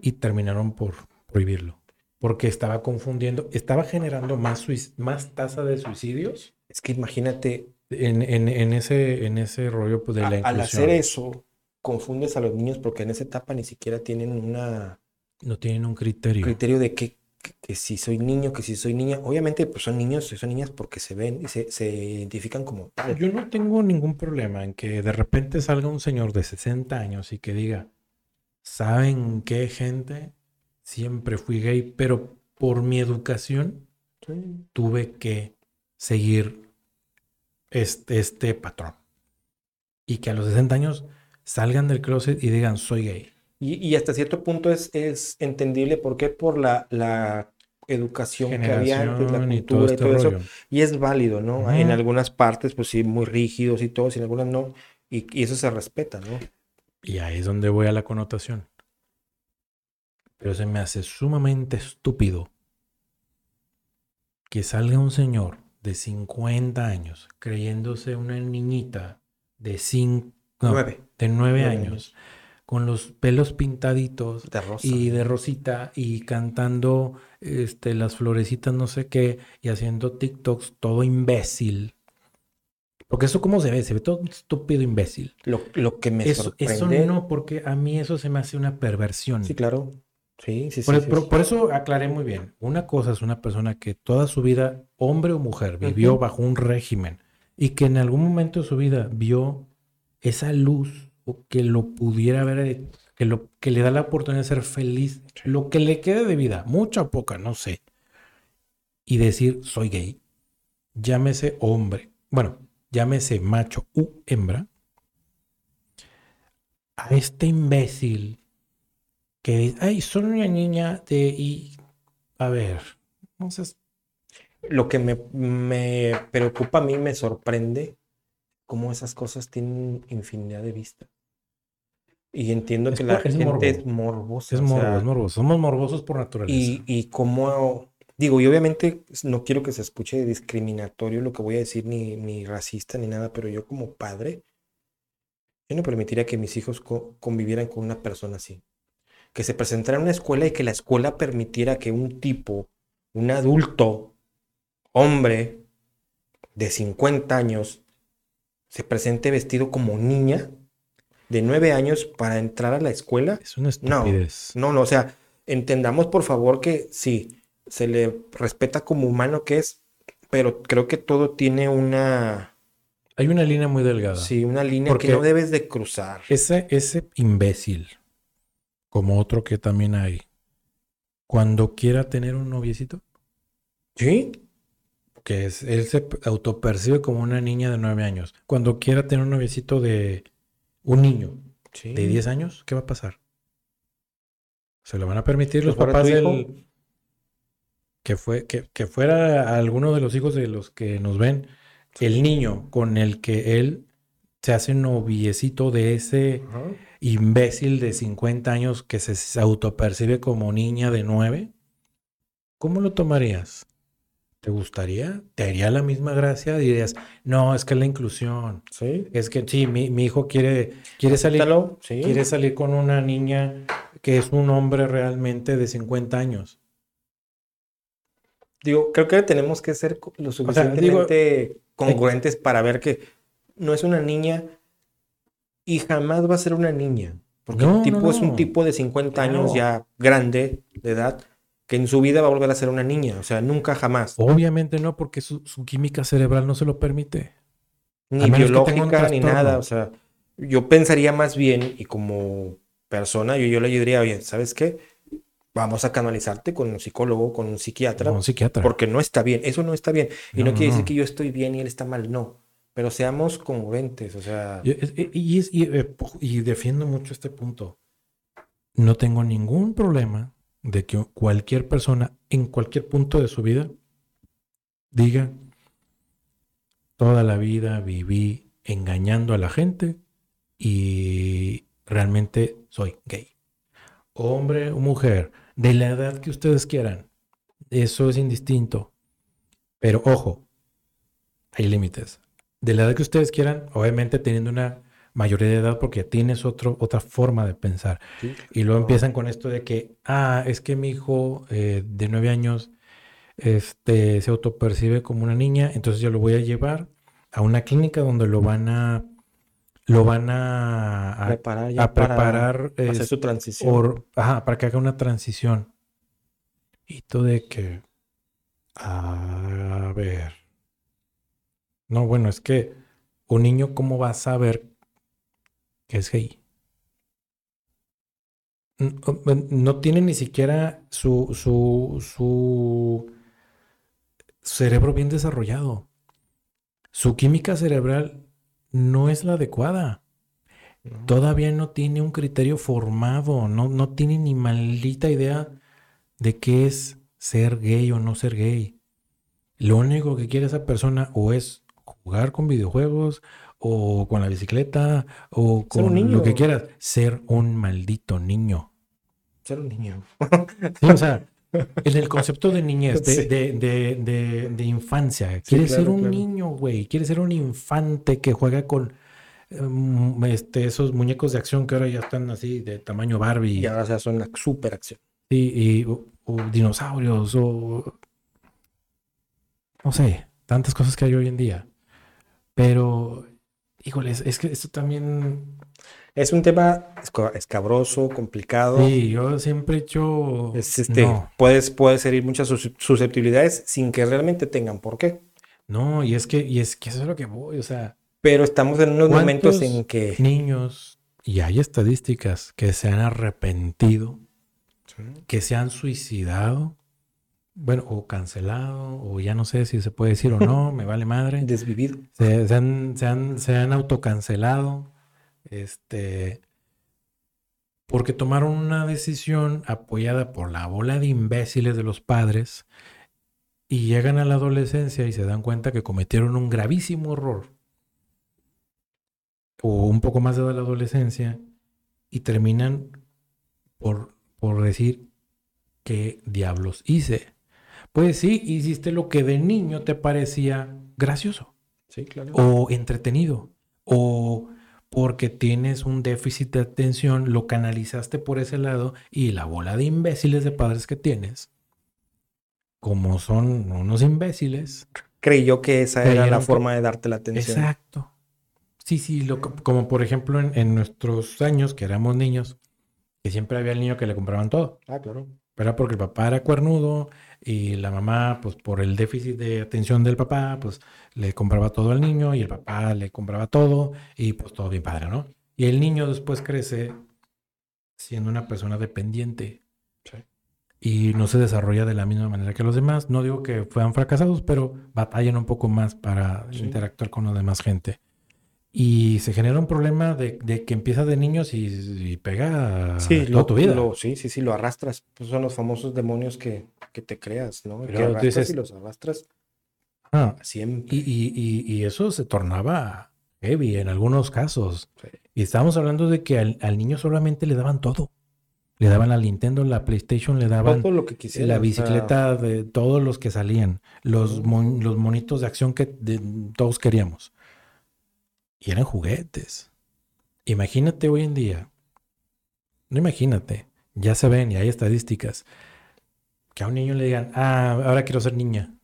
Y terminaron por prohibirlo. Porque estaba confundiendo, estaba generando más, más tasa de suicidios. Es que imagínate. En, en, ese, en ese rollo pues, de la inclusión. Al hacer eso, confundes a los niños porque en esa etapa ni siquiera tienen una... No tienen un criterio. Criterio de que, que, si soy niño, que si soy niña. Obviamente, pues son niños, son niñas porque se ven y se, se identifican como tal. Yo no tengo ningún problema en que de repente salga un señor de 60 años y que diga, ¿saben qué gente? Siempre fui gay, pero por mi educación tuve que seguir este, este patrón. Y que a los 60 años salgan del closet y digan, soy gay. Y, hasta cierto punto es, es entendible por qué por la, la educación que había antes, la cultura y todo, este eso. Y es válido, ¿no? En algunas partes, pues sí, muy rígidos y todo, y en algunas no. Y, y, eso se respeta, ¿no? Y ahí es donde voy a la connotación. Pero se me hace sumamente estúpido que salga un señor de 50 años creyéndose una niñita de 5 nueve. De nueve, años, con los pelos pintaditos y de rosita y cantando este, las florecitas no sé qué y haciendo TikToks todo imbécil. Porque eso cómo se ve, se ve todo estúpido imbécil. Lo, lo que me eso, sorprende... Eso no, porque a mí eso se me hace una perversión. Sí, claro. Sí, sí, por, sí, por, eso aclaré muy bien. Una cosa es una persona que toda su vida, hombre o mujer, vivió bajo un régimen y que en algún momento de su vida vio esa luz o que lo pudiera ver, que, lo, que le da la oportunidad de ser feliz, lo que le quede de vida, mucha o poca, no sé, y decir soy gay, llámese hombre, bueno, llámese macho u hembra, a este imbécil que dice, ay, soy una niña de... Y, a ver, entonces... Lo que me, me preocupa a mí, me sorprende, cómo esas cosas tienen infinidad de vistas. Y entiendo que la gente es morbosa. Es morboso, Somos morbosos por naturaleza. Y, y como, digo, y obviamente no quiero que se escuche discriminatorio lo que voy a decir, ni, ni racista, ni nada, pero yo como padre, yo no permitiría que mis hijos convivieran con una persona así. Que se presentara en una escuela y que la escuela permitiera que un tipo, un adulto, hombre de 50 años, se presente vestido como niña de nueve años para entrar a la escuela. Es una estupidez. No, no, o sea, entendamos por favor que sí, se le respeta como humano que es, pero creo que todo tiene una... Hay una línea muy delgada. Sí, una línea que no debes de cruzar. Ese, ese imbécil, como otro que también hay, cuando quiera tener un noviecito. Sí que es, él se autopercibe como una niña de nueve años. Cuando quiera tener un noviecito de un niño de 10 años, ¿qué va a pasar? ¿Se lo van a permitir los papás del... Que, fue, que, que, fuera alguno de los hijos de los que nos ven, el niño con el que él se hace noviecito de ese imbécil de 50 años que se autopercibe como niña de 9, ¿cómo lo tomarías? ¿Te gustaría? ¿Te haría la misma gracia? Dirías, no, es que es la inclusión. Sí. Es que sí, mi, hijo quiere, quiere salir. Quiere salir con una niña que es un hombre realmente de 50 años. Digo, creo que tenemos que ser lo suficientemente congruentes para ver que no es una niña y jamás va a ser una niña. Porque el tipo es un tipo de 50 años ya grande de edad que en su vida va a volver a ser una niña. O sea, nunca jamás. Obviamente no, porque su, química cerebral no se lo permite. Ni biológica ni nada. O sea, yo pensaría más bien, y como persona, yo, yo le diría, oye, ¿sabes qué? Vamos a canalizarte con un psicólogo, con un psiquiatra. un psiquiatra. Porque no está bien. Eso no está bien. Y no, quiere decir que yo estoy bien y él está mal. No. Pero seamos congruentes. O sea. Y, y, eh, y defiendo mucho este punto. No tengo ningún problema de que cualquier persona en cualquier punto de su vida diga, toda la vida viví engañando a la gente y realmente soy gay. Hombre o mujer, de la edad que ustedes quieran, eso es indistinto. Pero ojo, hay límites. De la edad que ustedes quieran, obviamente teniendo una mayoría de edad porque tienes otro, otra forma de pensar. Y luego empiezan con esto de que, ah, es que mi hijo eh, de nueve años este, se autopercibe como una niña, entonces yo lo voy a llevar a una clínica donde lo van a lo van a, preparar, a preparar para hacer su transición. ajá, para que haga una transición. Y todo de que, a ver, no, bueno, es que un niño, ¿cómo va a saber que es gay. No tiene ni siquiera su, su, cerebro bien desarrollado. Su química cerebral no es la adecuada. Todavía no tiene un criterio formado, no, no tiene ni maldita idea de qué es ser gay o no ser gay. Lo único que quiere esa persona o es jugar con videojuegos o con la bicicleta, o con lo que quieras. Ser un maldito niño. Ser un niño. o sea, en el concepto de niñez, de, infancia. quiere ser un niño, güey. Quiere ser un infante que juega con em, este, esos muñecos de acción que ahora ya están así de tamaño Barbie. Y ahora son una super acción. Sí, y, o dinosaurios, o no sé, tantas cosas que hay hoy en día. Pero Híjole, es que esto también... Es un tema escabroso, complicado. Sí, yo siempre he hecho... este, puedes, puedes herir muchas susceptibilidades sin que realmente tengan por qué. No, y es que, y es que eso es lo que voy, o sea... Pero estamos en unos momentos en que... Niños, y hay estadísticas que se han arrepentido, que se han suicidado bueno, o cancelado, o ya no sé si se puede decir o no, me vale madre. Desvivido. Se, han, se, han, autocancelado, este, porque tomaron una decisión apoyada por la bola de imbéciles de los padres y llegan a la adolescencia y se dan cuenta que cometieron un gravísimo error, o un poco más de la adolescencia, y terminan por, por decir, ¿qué diablos hice? Pues sí, hiciste lo que de niño te parecía gracioso. Sí, claro. O entretenido. O porque tienes un déficit de atención, lo canalizaste por ese lado y la bola de imbéciles de padres que tienes, como son unos imbéciles. Creyó que esa era la forma de darte la atención. Exacto. Sí, sí, lo, como por ejemplo en, en, nuestros años, que éramos niños, que siempre había el niño que le compraban todo. Ah, claro. Era porque el papá era cuernudo y la mamá, pues por el déficit de atención del papá, pues le compraba todo al niño y el papá le compraba todo y pues todo bien padre, ¿no? Y el niño después crece siendo una persona dependiente y no se desarrolla de la misma manera que los demás. No digo que fueran fracasados, pero batallan un poco más para interactuar con la demás gente. Y se genera un problema de, que empieza de niños y, pega sí, toda tu vida. sí, sí, sí, lo arrastras. Pues son los famosos demonios que, te creas, ¿no? que arrastras y los arrastras ah, siempre. Y, eso se tornaba heavy en algunos casos. Y estábamos hablando de que al, niño solamente le daban todo. Le daban la Nintendo, la PlayStation, le daban todo lo que quisiera, la bicicleta de todos los que salían, los, los monitos de acción que todos queríamos. Y eran juguetes. Imagínate hoy en día, no imagínate, ya se ven y hay estadísticas, que a un niño le digan, ah, ahora quiero ser niña.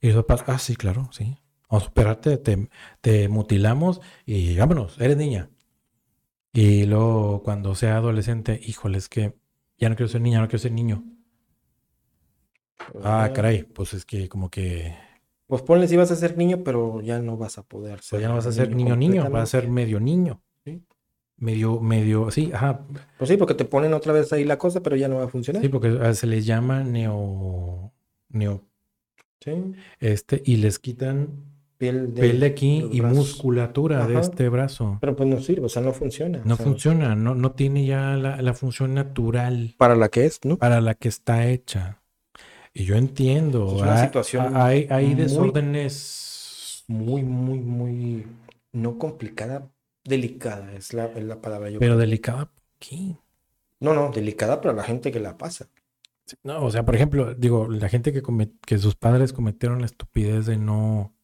Y los papás, ah, sí, claro, sí. Vamos a esperarte, te, te mutilamos y vámonos, eres niña. Y luego cuando sea adolescente, híjole, es que ya no quiero ser niña, no quiero ser niño. Ah, caray, pues es que como que... Pues ponle si vas a ser niño, pero ya no vas a poder ser. Pues ya no vas a ser niño niño, vas a ser medio niño. ¿sí? Medio, medio, sí, ajá. Pues sí, porque te ponen otra vez ahí la cosa, pero ya no va a funcionar. Sí, porque se les llama neo, neo, sí. este, y les quitan piel de, aquí y musculatura de este brazo. Pero pues no sirve, o sea, no funciona. No funciona, no, no tiene ya la, función natural. Para la que es, ¿no? Para la que está hecha. Y yo entiendo. Es una hay, situación. Hay, hay desórdenes. Muy, muy, muy. No complicada, delicada es la, la palabra. Yo Pero delicada, ¿qué? No, no, delicada para la gente que la pasa. No, o sea, por ejemplo, digo, la gente que, que sus padres cometieron la estupidez de no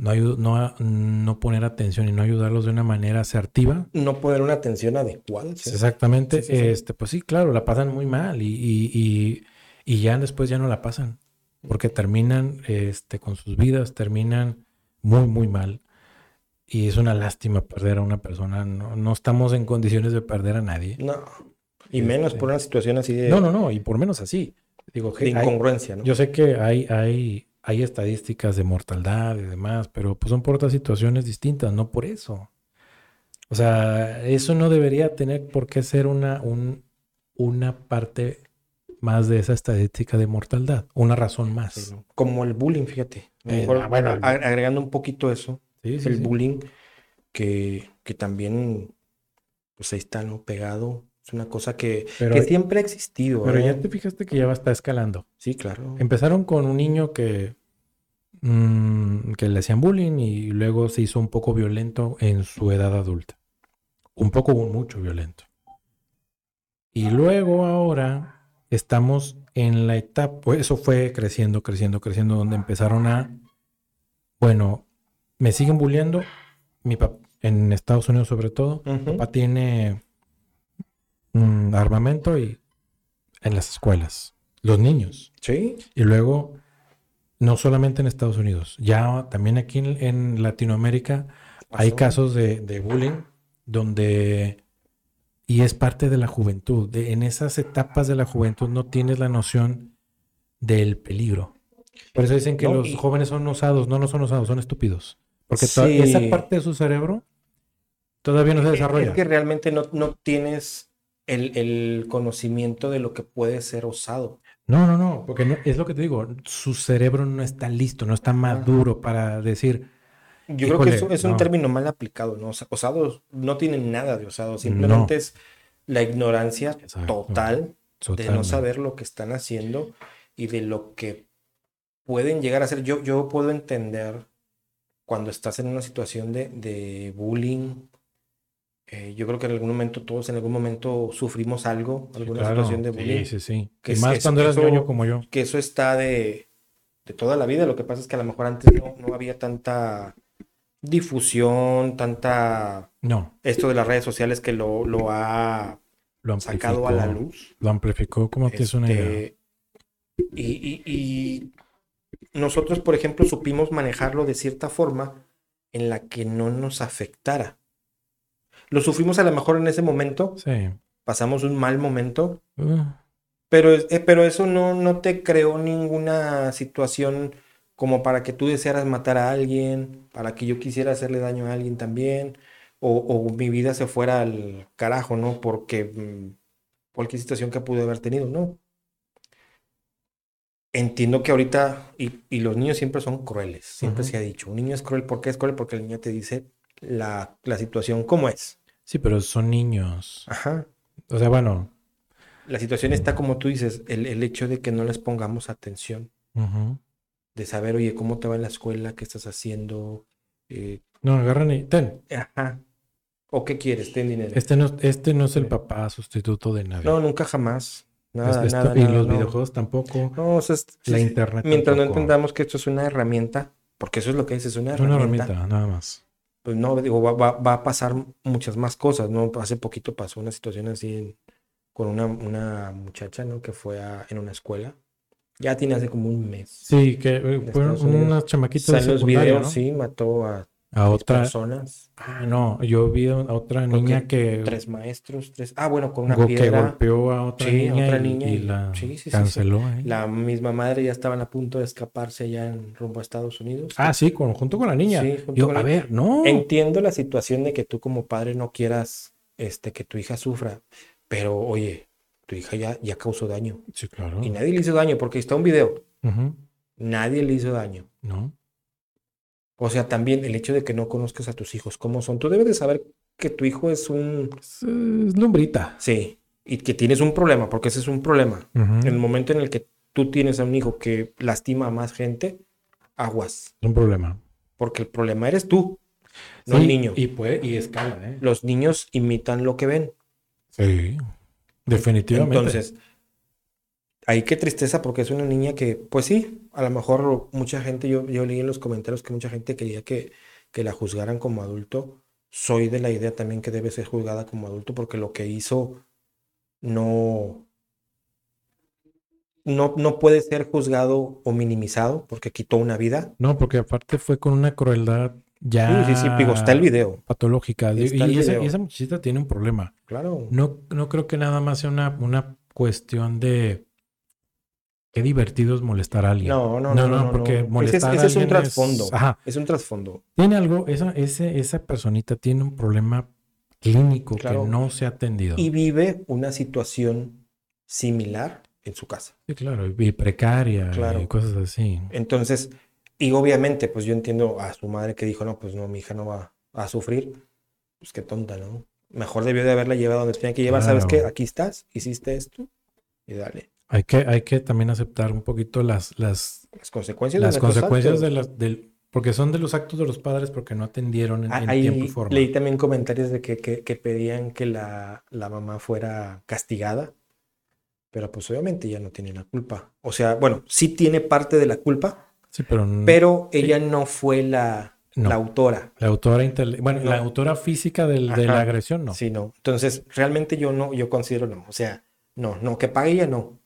no, no, poner atención y no ayudarlos de una manera asertiva. No poner una atención adecuada. Exactamente. Este, pues sí, claro, la pasan muy mal y, ya después ya no la pasan. Porque terminan este, con sus vidas, terminan muy, muy mal. Y es una lástima perder a una persona. No, estamos en condiciones de perder a nadie. No. Y menos este, por una situación así de. No, no, no. Y por menos así. Digo, de incongruencia, ¿no? Yo sé que hay, hay hay estadísticas de mortalidad y demás, pero pues son por otras situaciones distintas, no por eso. O sea, eso no debería tener por qué ser una, un, una parte más de esa estadística de mortalidad, una razón más. Como el bullying, fíjate. Eh, bueno, agregando un poquito eso, el bullying, que, que, también, pues ahí está, ¿no? Pegado. Es una cosa que, que siempre ha existido. Pero ya ¿eh? te fijaste que ya va a estar escalando. Sí, claro. Empezaron con un niño que Mm, que le hacían bullying y luego se hizo un poco violento en su edad adulta. Un poco, mucho violento. Y luego ahora estamos en la etapa, pues eso fue creciendo, creciendo, creciendo, donde empezaron a, bueno, me siguen bulleando, mi papá, en Estados Unidos sobre todo, mi papá tiene armamento y en las escuelas, los niños. Sí. Y luego no solamente en Estados Unidos, ya también aquí en, Latinoamérica hay casos de, bullying donde, y es parte de la juventud, en esas etapas de la juventud no tienes la noción del peligro. Por eso dicen que los jóvenes son osados, no, no son osados, son estúpidos. Porque esa parte de su cerebro todavía no se desarrolla. Es que realmente no, no tienes el, el, conocimiento de lo que puede ser osado. No, no, no, porque es lo que te digo, su cerebro no está listo, no está maduro para decir. Yo creo que eso es un término mal aplicado, ¿no? Osados no tienen nada de osado, simplemente es la ignorancia total de no saber lo que están haciendo y de lo que pueden llegar a ser. Yo, yo puedo entender cuando estás en una situación de, de bullying eh, yo creo que en algún momento, todos en algún momento sufrimos algo, alguna situación de bullying. Sí, sí, sí. Que más cuando eras niño como yo. Que eso está de, de, toda la vida. Lo que pasa es que a lo mejor antes no, no había tanta difusión, tanta... No. Esto de las redes sociales que lo, lo ha sacado a la luz. Lo amplificó, como tienes una idea? Este, y, y, y nosotros, por ejemplo, supimos manejarlo de cierta forma en la que no nos afectara. Lo sufrimos a lo mejor en ese momento. Sí. Pasamos un mal momento. Ah. Pero, eh, pero eso no, no te creó ninguna situación como para que tú desearas matar a alguien, para que yo quisiera hacerle daño a alguien también, o, mi vida se fuera al carajo, ¿no? Porque mm, cualquier situación que pude haber tenido, ¿no? Entiendo que ahorita, y, los niños siempre son crueles, siempre se ha dicho, un niño es cruel, ¿por qué es cruel? Porque el niño te dice la, la situación como es. Sí, pero son niños. Ajá. O sea, bueno. La situación está como tú dices, el, hecho de que no les pongamos atención. De saber, oye, ¿cómo te va en la escuela? ¿Qué estás haciendo? Eh, no, agarran y ten. Ajá. ¿O qué quieres? Ten dinero. Este no, este no es el papá sustituto de nadie. No, nunca jamás. Nada, nada, y los videojuegos tampoco. No, o sea, la internet. Mientras no entendamos que esto es una herramienta, porque eso es lo que es, es una herramienta. Una herramienta, nada más. Pues no, digo, va, va, a pasar muchas más cosas, ¿no? Hace poquito pasó una situación así con una, una muchacha, ¿no? Que fue en una escuela. Ya tiene hace como un mes. Sí, que eh, fueron unas chamaquitas. de los videos, sí, mató a a otra personas. Ah, no, yo vi a otra niña que tres maestros, tres. Ah, bueno, con una piedra que golpeó a otra niña, y, la canceló. La misma madre ya estaban a punto de escaparse ya en rumbo a Estados Unidos. Ah, sí, con, junto con la niña. yo, a ver, no. Entiendo la situación de que tú como padre no quieras este que tu hija sufra, pero oye, tu hija ya, ya causó daño. Sí, claro. Y nadie le hizo daño porque está un video. Nadie le hizo daño. No. O sea, también el hecho de que no conozcas a tus hijos cómo son. Tú debes de saber que tu hijo es un... Es, lumbrita. Sí, y que tienes un problema, porque ese es un problema. En el momento en el que tú tienes a un hijo que lastima a más gente, aguas. Es un problema. Porque el problema eres tú, no el niño. Y, puede, y escala, ¿eh? Los niños imitan lo que ven. Sí, definitivamente. Entonces, ahí qué tristeza porque es una niña que, pues sí, a lo mejor mucha gente, yo, yo leí en los comentarios que mucha gente quería que, que la juzgaran como adulto. Soy de la idea también que debe ser juzgada como adulto porque lo que hizo no, no, no puede ser juzgado o minimizado porque quitó una vida. No, porque aparte fue con una crueldad ya. Sí, sí, sí, está el video. Patológica. y, Esa, muchachita tiene un problema. Claro. No, no creo que nada más sea una, una cuestión de Qué divertido es molestar a alguien. No, no, no. No, no, porque molestar ese, a alguien es un trasfondo. Ajá. Es un trasfondo. Tiene algo, esa, ese, esa personita tiene un problema clínico que no se ha atendido. Y vive una situación similar en su casa. Sí, claro, y precaria y cosas así. Entonces, y obviamente, pues yo entiendo a su madre que dijo, no, pues no, mi hija no va a sufrir. Pues qué tonta, ¿no? Mejor debió de haberla llevado donde tenía que llevar. ¿Sabes qué? Aquí estás, hiciste esto y dale. Hay que, hay que también aceptar un poquito las, las, las consecuencias, las de, consecuencias de las, del, porque son de los actos de los padres porque no atendieron en, tiempo y forma. Leí también comentarios de que, que, pedían que la, la, mamá fuera castigada, pero pues obviamente ella no tiene la culpa. O sea, bueno, sí tiene parte de la culpa, sí, pero, pero ella no fue la, la autora. La autora bueno, la autora física de la agresión, no. Sí, no. Entonces, realmente yo no, yo considero no. O sea, no, no, que pague ella no.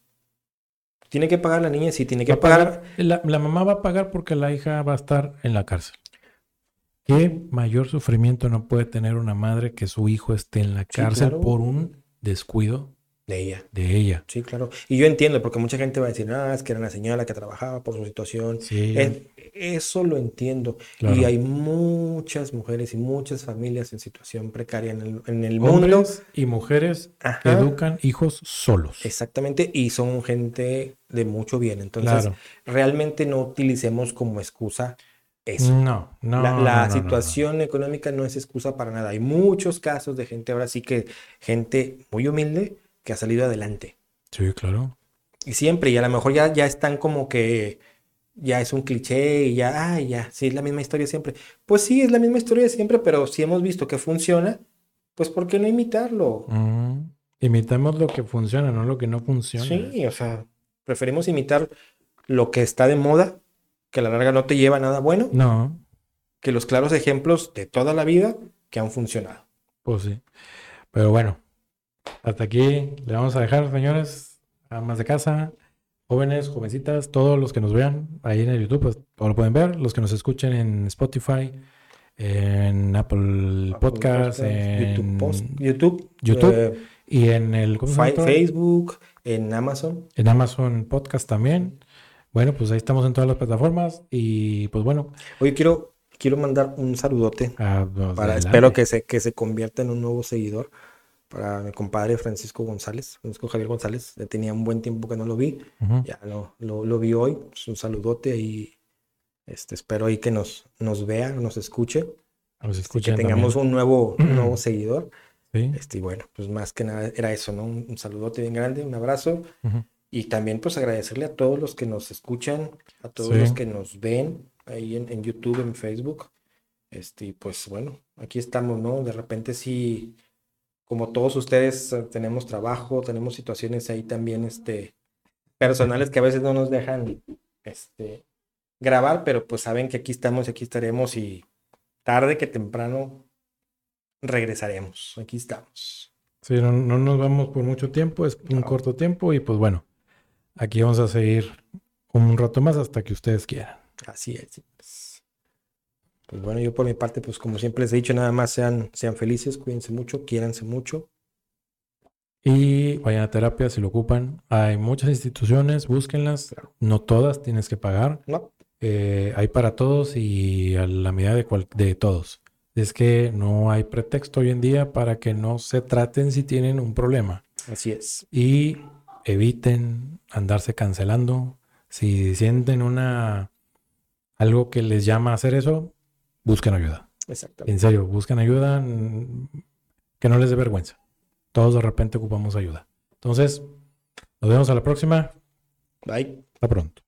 Tiene que pagar la niña, sí, tiene que pagar. la, mamá va a pagar porque la hija va a estar en la cárcel. ¿Qué mayor sufrimiento no puede tener una madre que su hijo esté en la cárcel por un descuido de ella. De ella. Sí, claro. Y yo entiendo, porque mucha gente va a decir, ah, es que era una señora que trabajaba por su situación. Sí. eso lo entiendo. Y hay muchas mujeres y muchas familias en situación precaria en el, en el mundo. y mujeres educan hijos solos. Exactamente. Y son gente de mucho bien. Entonces, realmente no utilicemos como excusa eso. No, no. La, la situación económica no es excusa para nada. Hay muchos casos de gente, ahora sí que gente muy humilde que ha salido adelante. Sí, claro. Y siempre, y a lo mejor ya, ya están como que ya es un cliché y ya, ay, ya, sí, es la misma historia siempre. Pues sí, es la misma historia siempre, pero si hemos visto que funciona, pues ¿por qué no imitarlo? Imitamos lo que funciona, no lo que no funciona. Sí, o sea, preferimos imitar lo que está de moda, que a la larga no te lleva a nada bueno. No. Que los claros ejemplos de toda la vida que han funcionado. Pues sí. Pero bueno, hasta aquí le vamos a dejar, señores, amas de casa, jóvenes, jovencitas, todos los que nos vean ahí en el YouTube, pues todo lo pueden ver. Los que nos escuchen en Spotify, en Apple, Podcasts, en YouTube, YouTube, eh, y en el Facebook, en Amazon. En Amazon Podcast también. Bueno, pues ahí estamos en todas las plataformas y pues bueno. Hoy quiero, quiero mandar un saludote. Ah, pues, para, espero que se, que se convierta en un nuevo seguidor para mi compadre Francisco González, Francisco Javier González. Tenía un buen tiempo que no lo vi, ya lo, lo, vi hoy. Pues, un saludote y este, espero ahí que nos, nos vea, nos escuche. Nos este, que tengamos un nuevo, nuevo seguidor. Este, y bueno, pues más que nada era eso, ¿no? Un, saludote bien grande, un abrazo. Y también pues agradecerle a todos los que nos escuchan, a todos los que nos ven ahí en, en YouTube, en Facebook Este, pues bueno, aquí estamos, ¿no? De repente sí, como todos ustedes eh, tenemos trabajo, tenemos situaciones ahí también, este, personales que a veces no nos dejan, este, grabar, pero pues saben que aquí estamos y aquí estaremos y tarde que temprano regresaremos. Aquí estamos. Sí, no, nos vamos por mucho tiempo, es un corto tiempo y pues bueno, aquí vamos a seguir un rato más hasta que ustedes quieran. Así es. Pues bueno, yo por mi parte, pues como siempre les he dicho, nada más sean, sean felices, cuídense mucho, quiéranse mucho. Y vayan a terapia si lo ocupan. Hay muchas instituciones, búsquenlas. No todas tienes que pagar. No. Eh, hay para todos y a la medida de, de todos. Es que no hay pretexto hoy en día para que no se traten si tienen un problema. Así es. Y eviten andarse cancelando. Si sienten una algo que les llama a hacer eso, busquen ayuda. Exactamente. En serio, busquen ayuda que no les dé vergüenza. Todos de repente ocupamos ayuda. Entonces, nos vemos a la próxima. Bye. Hasta pronto.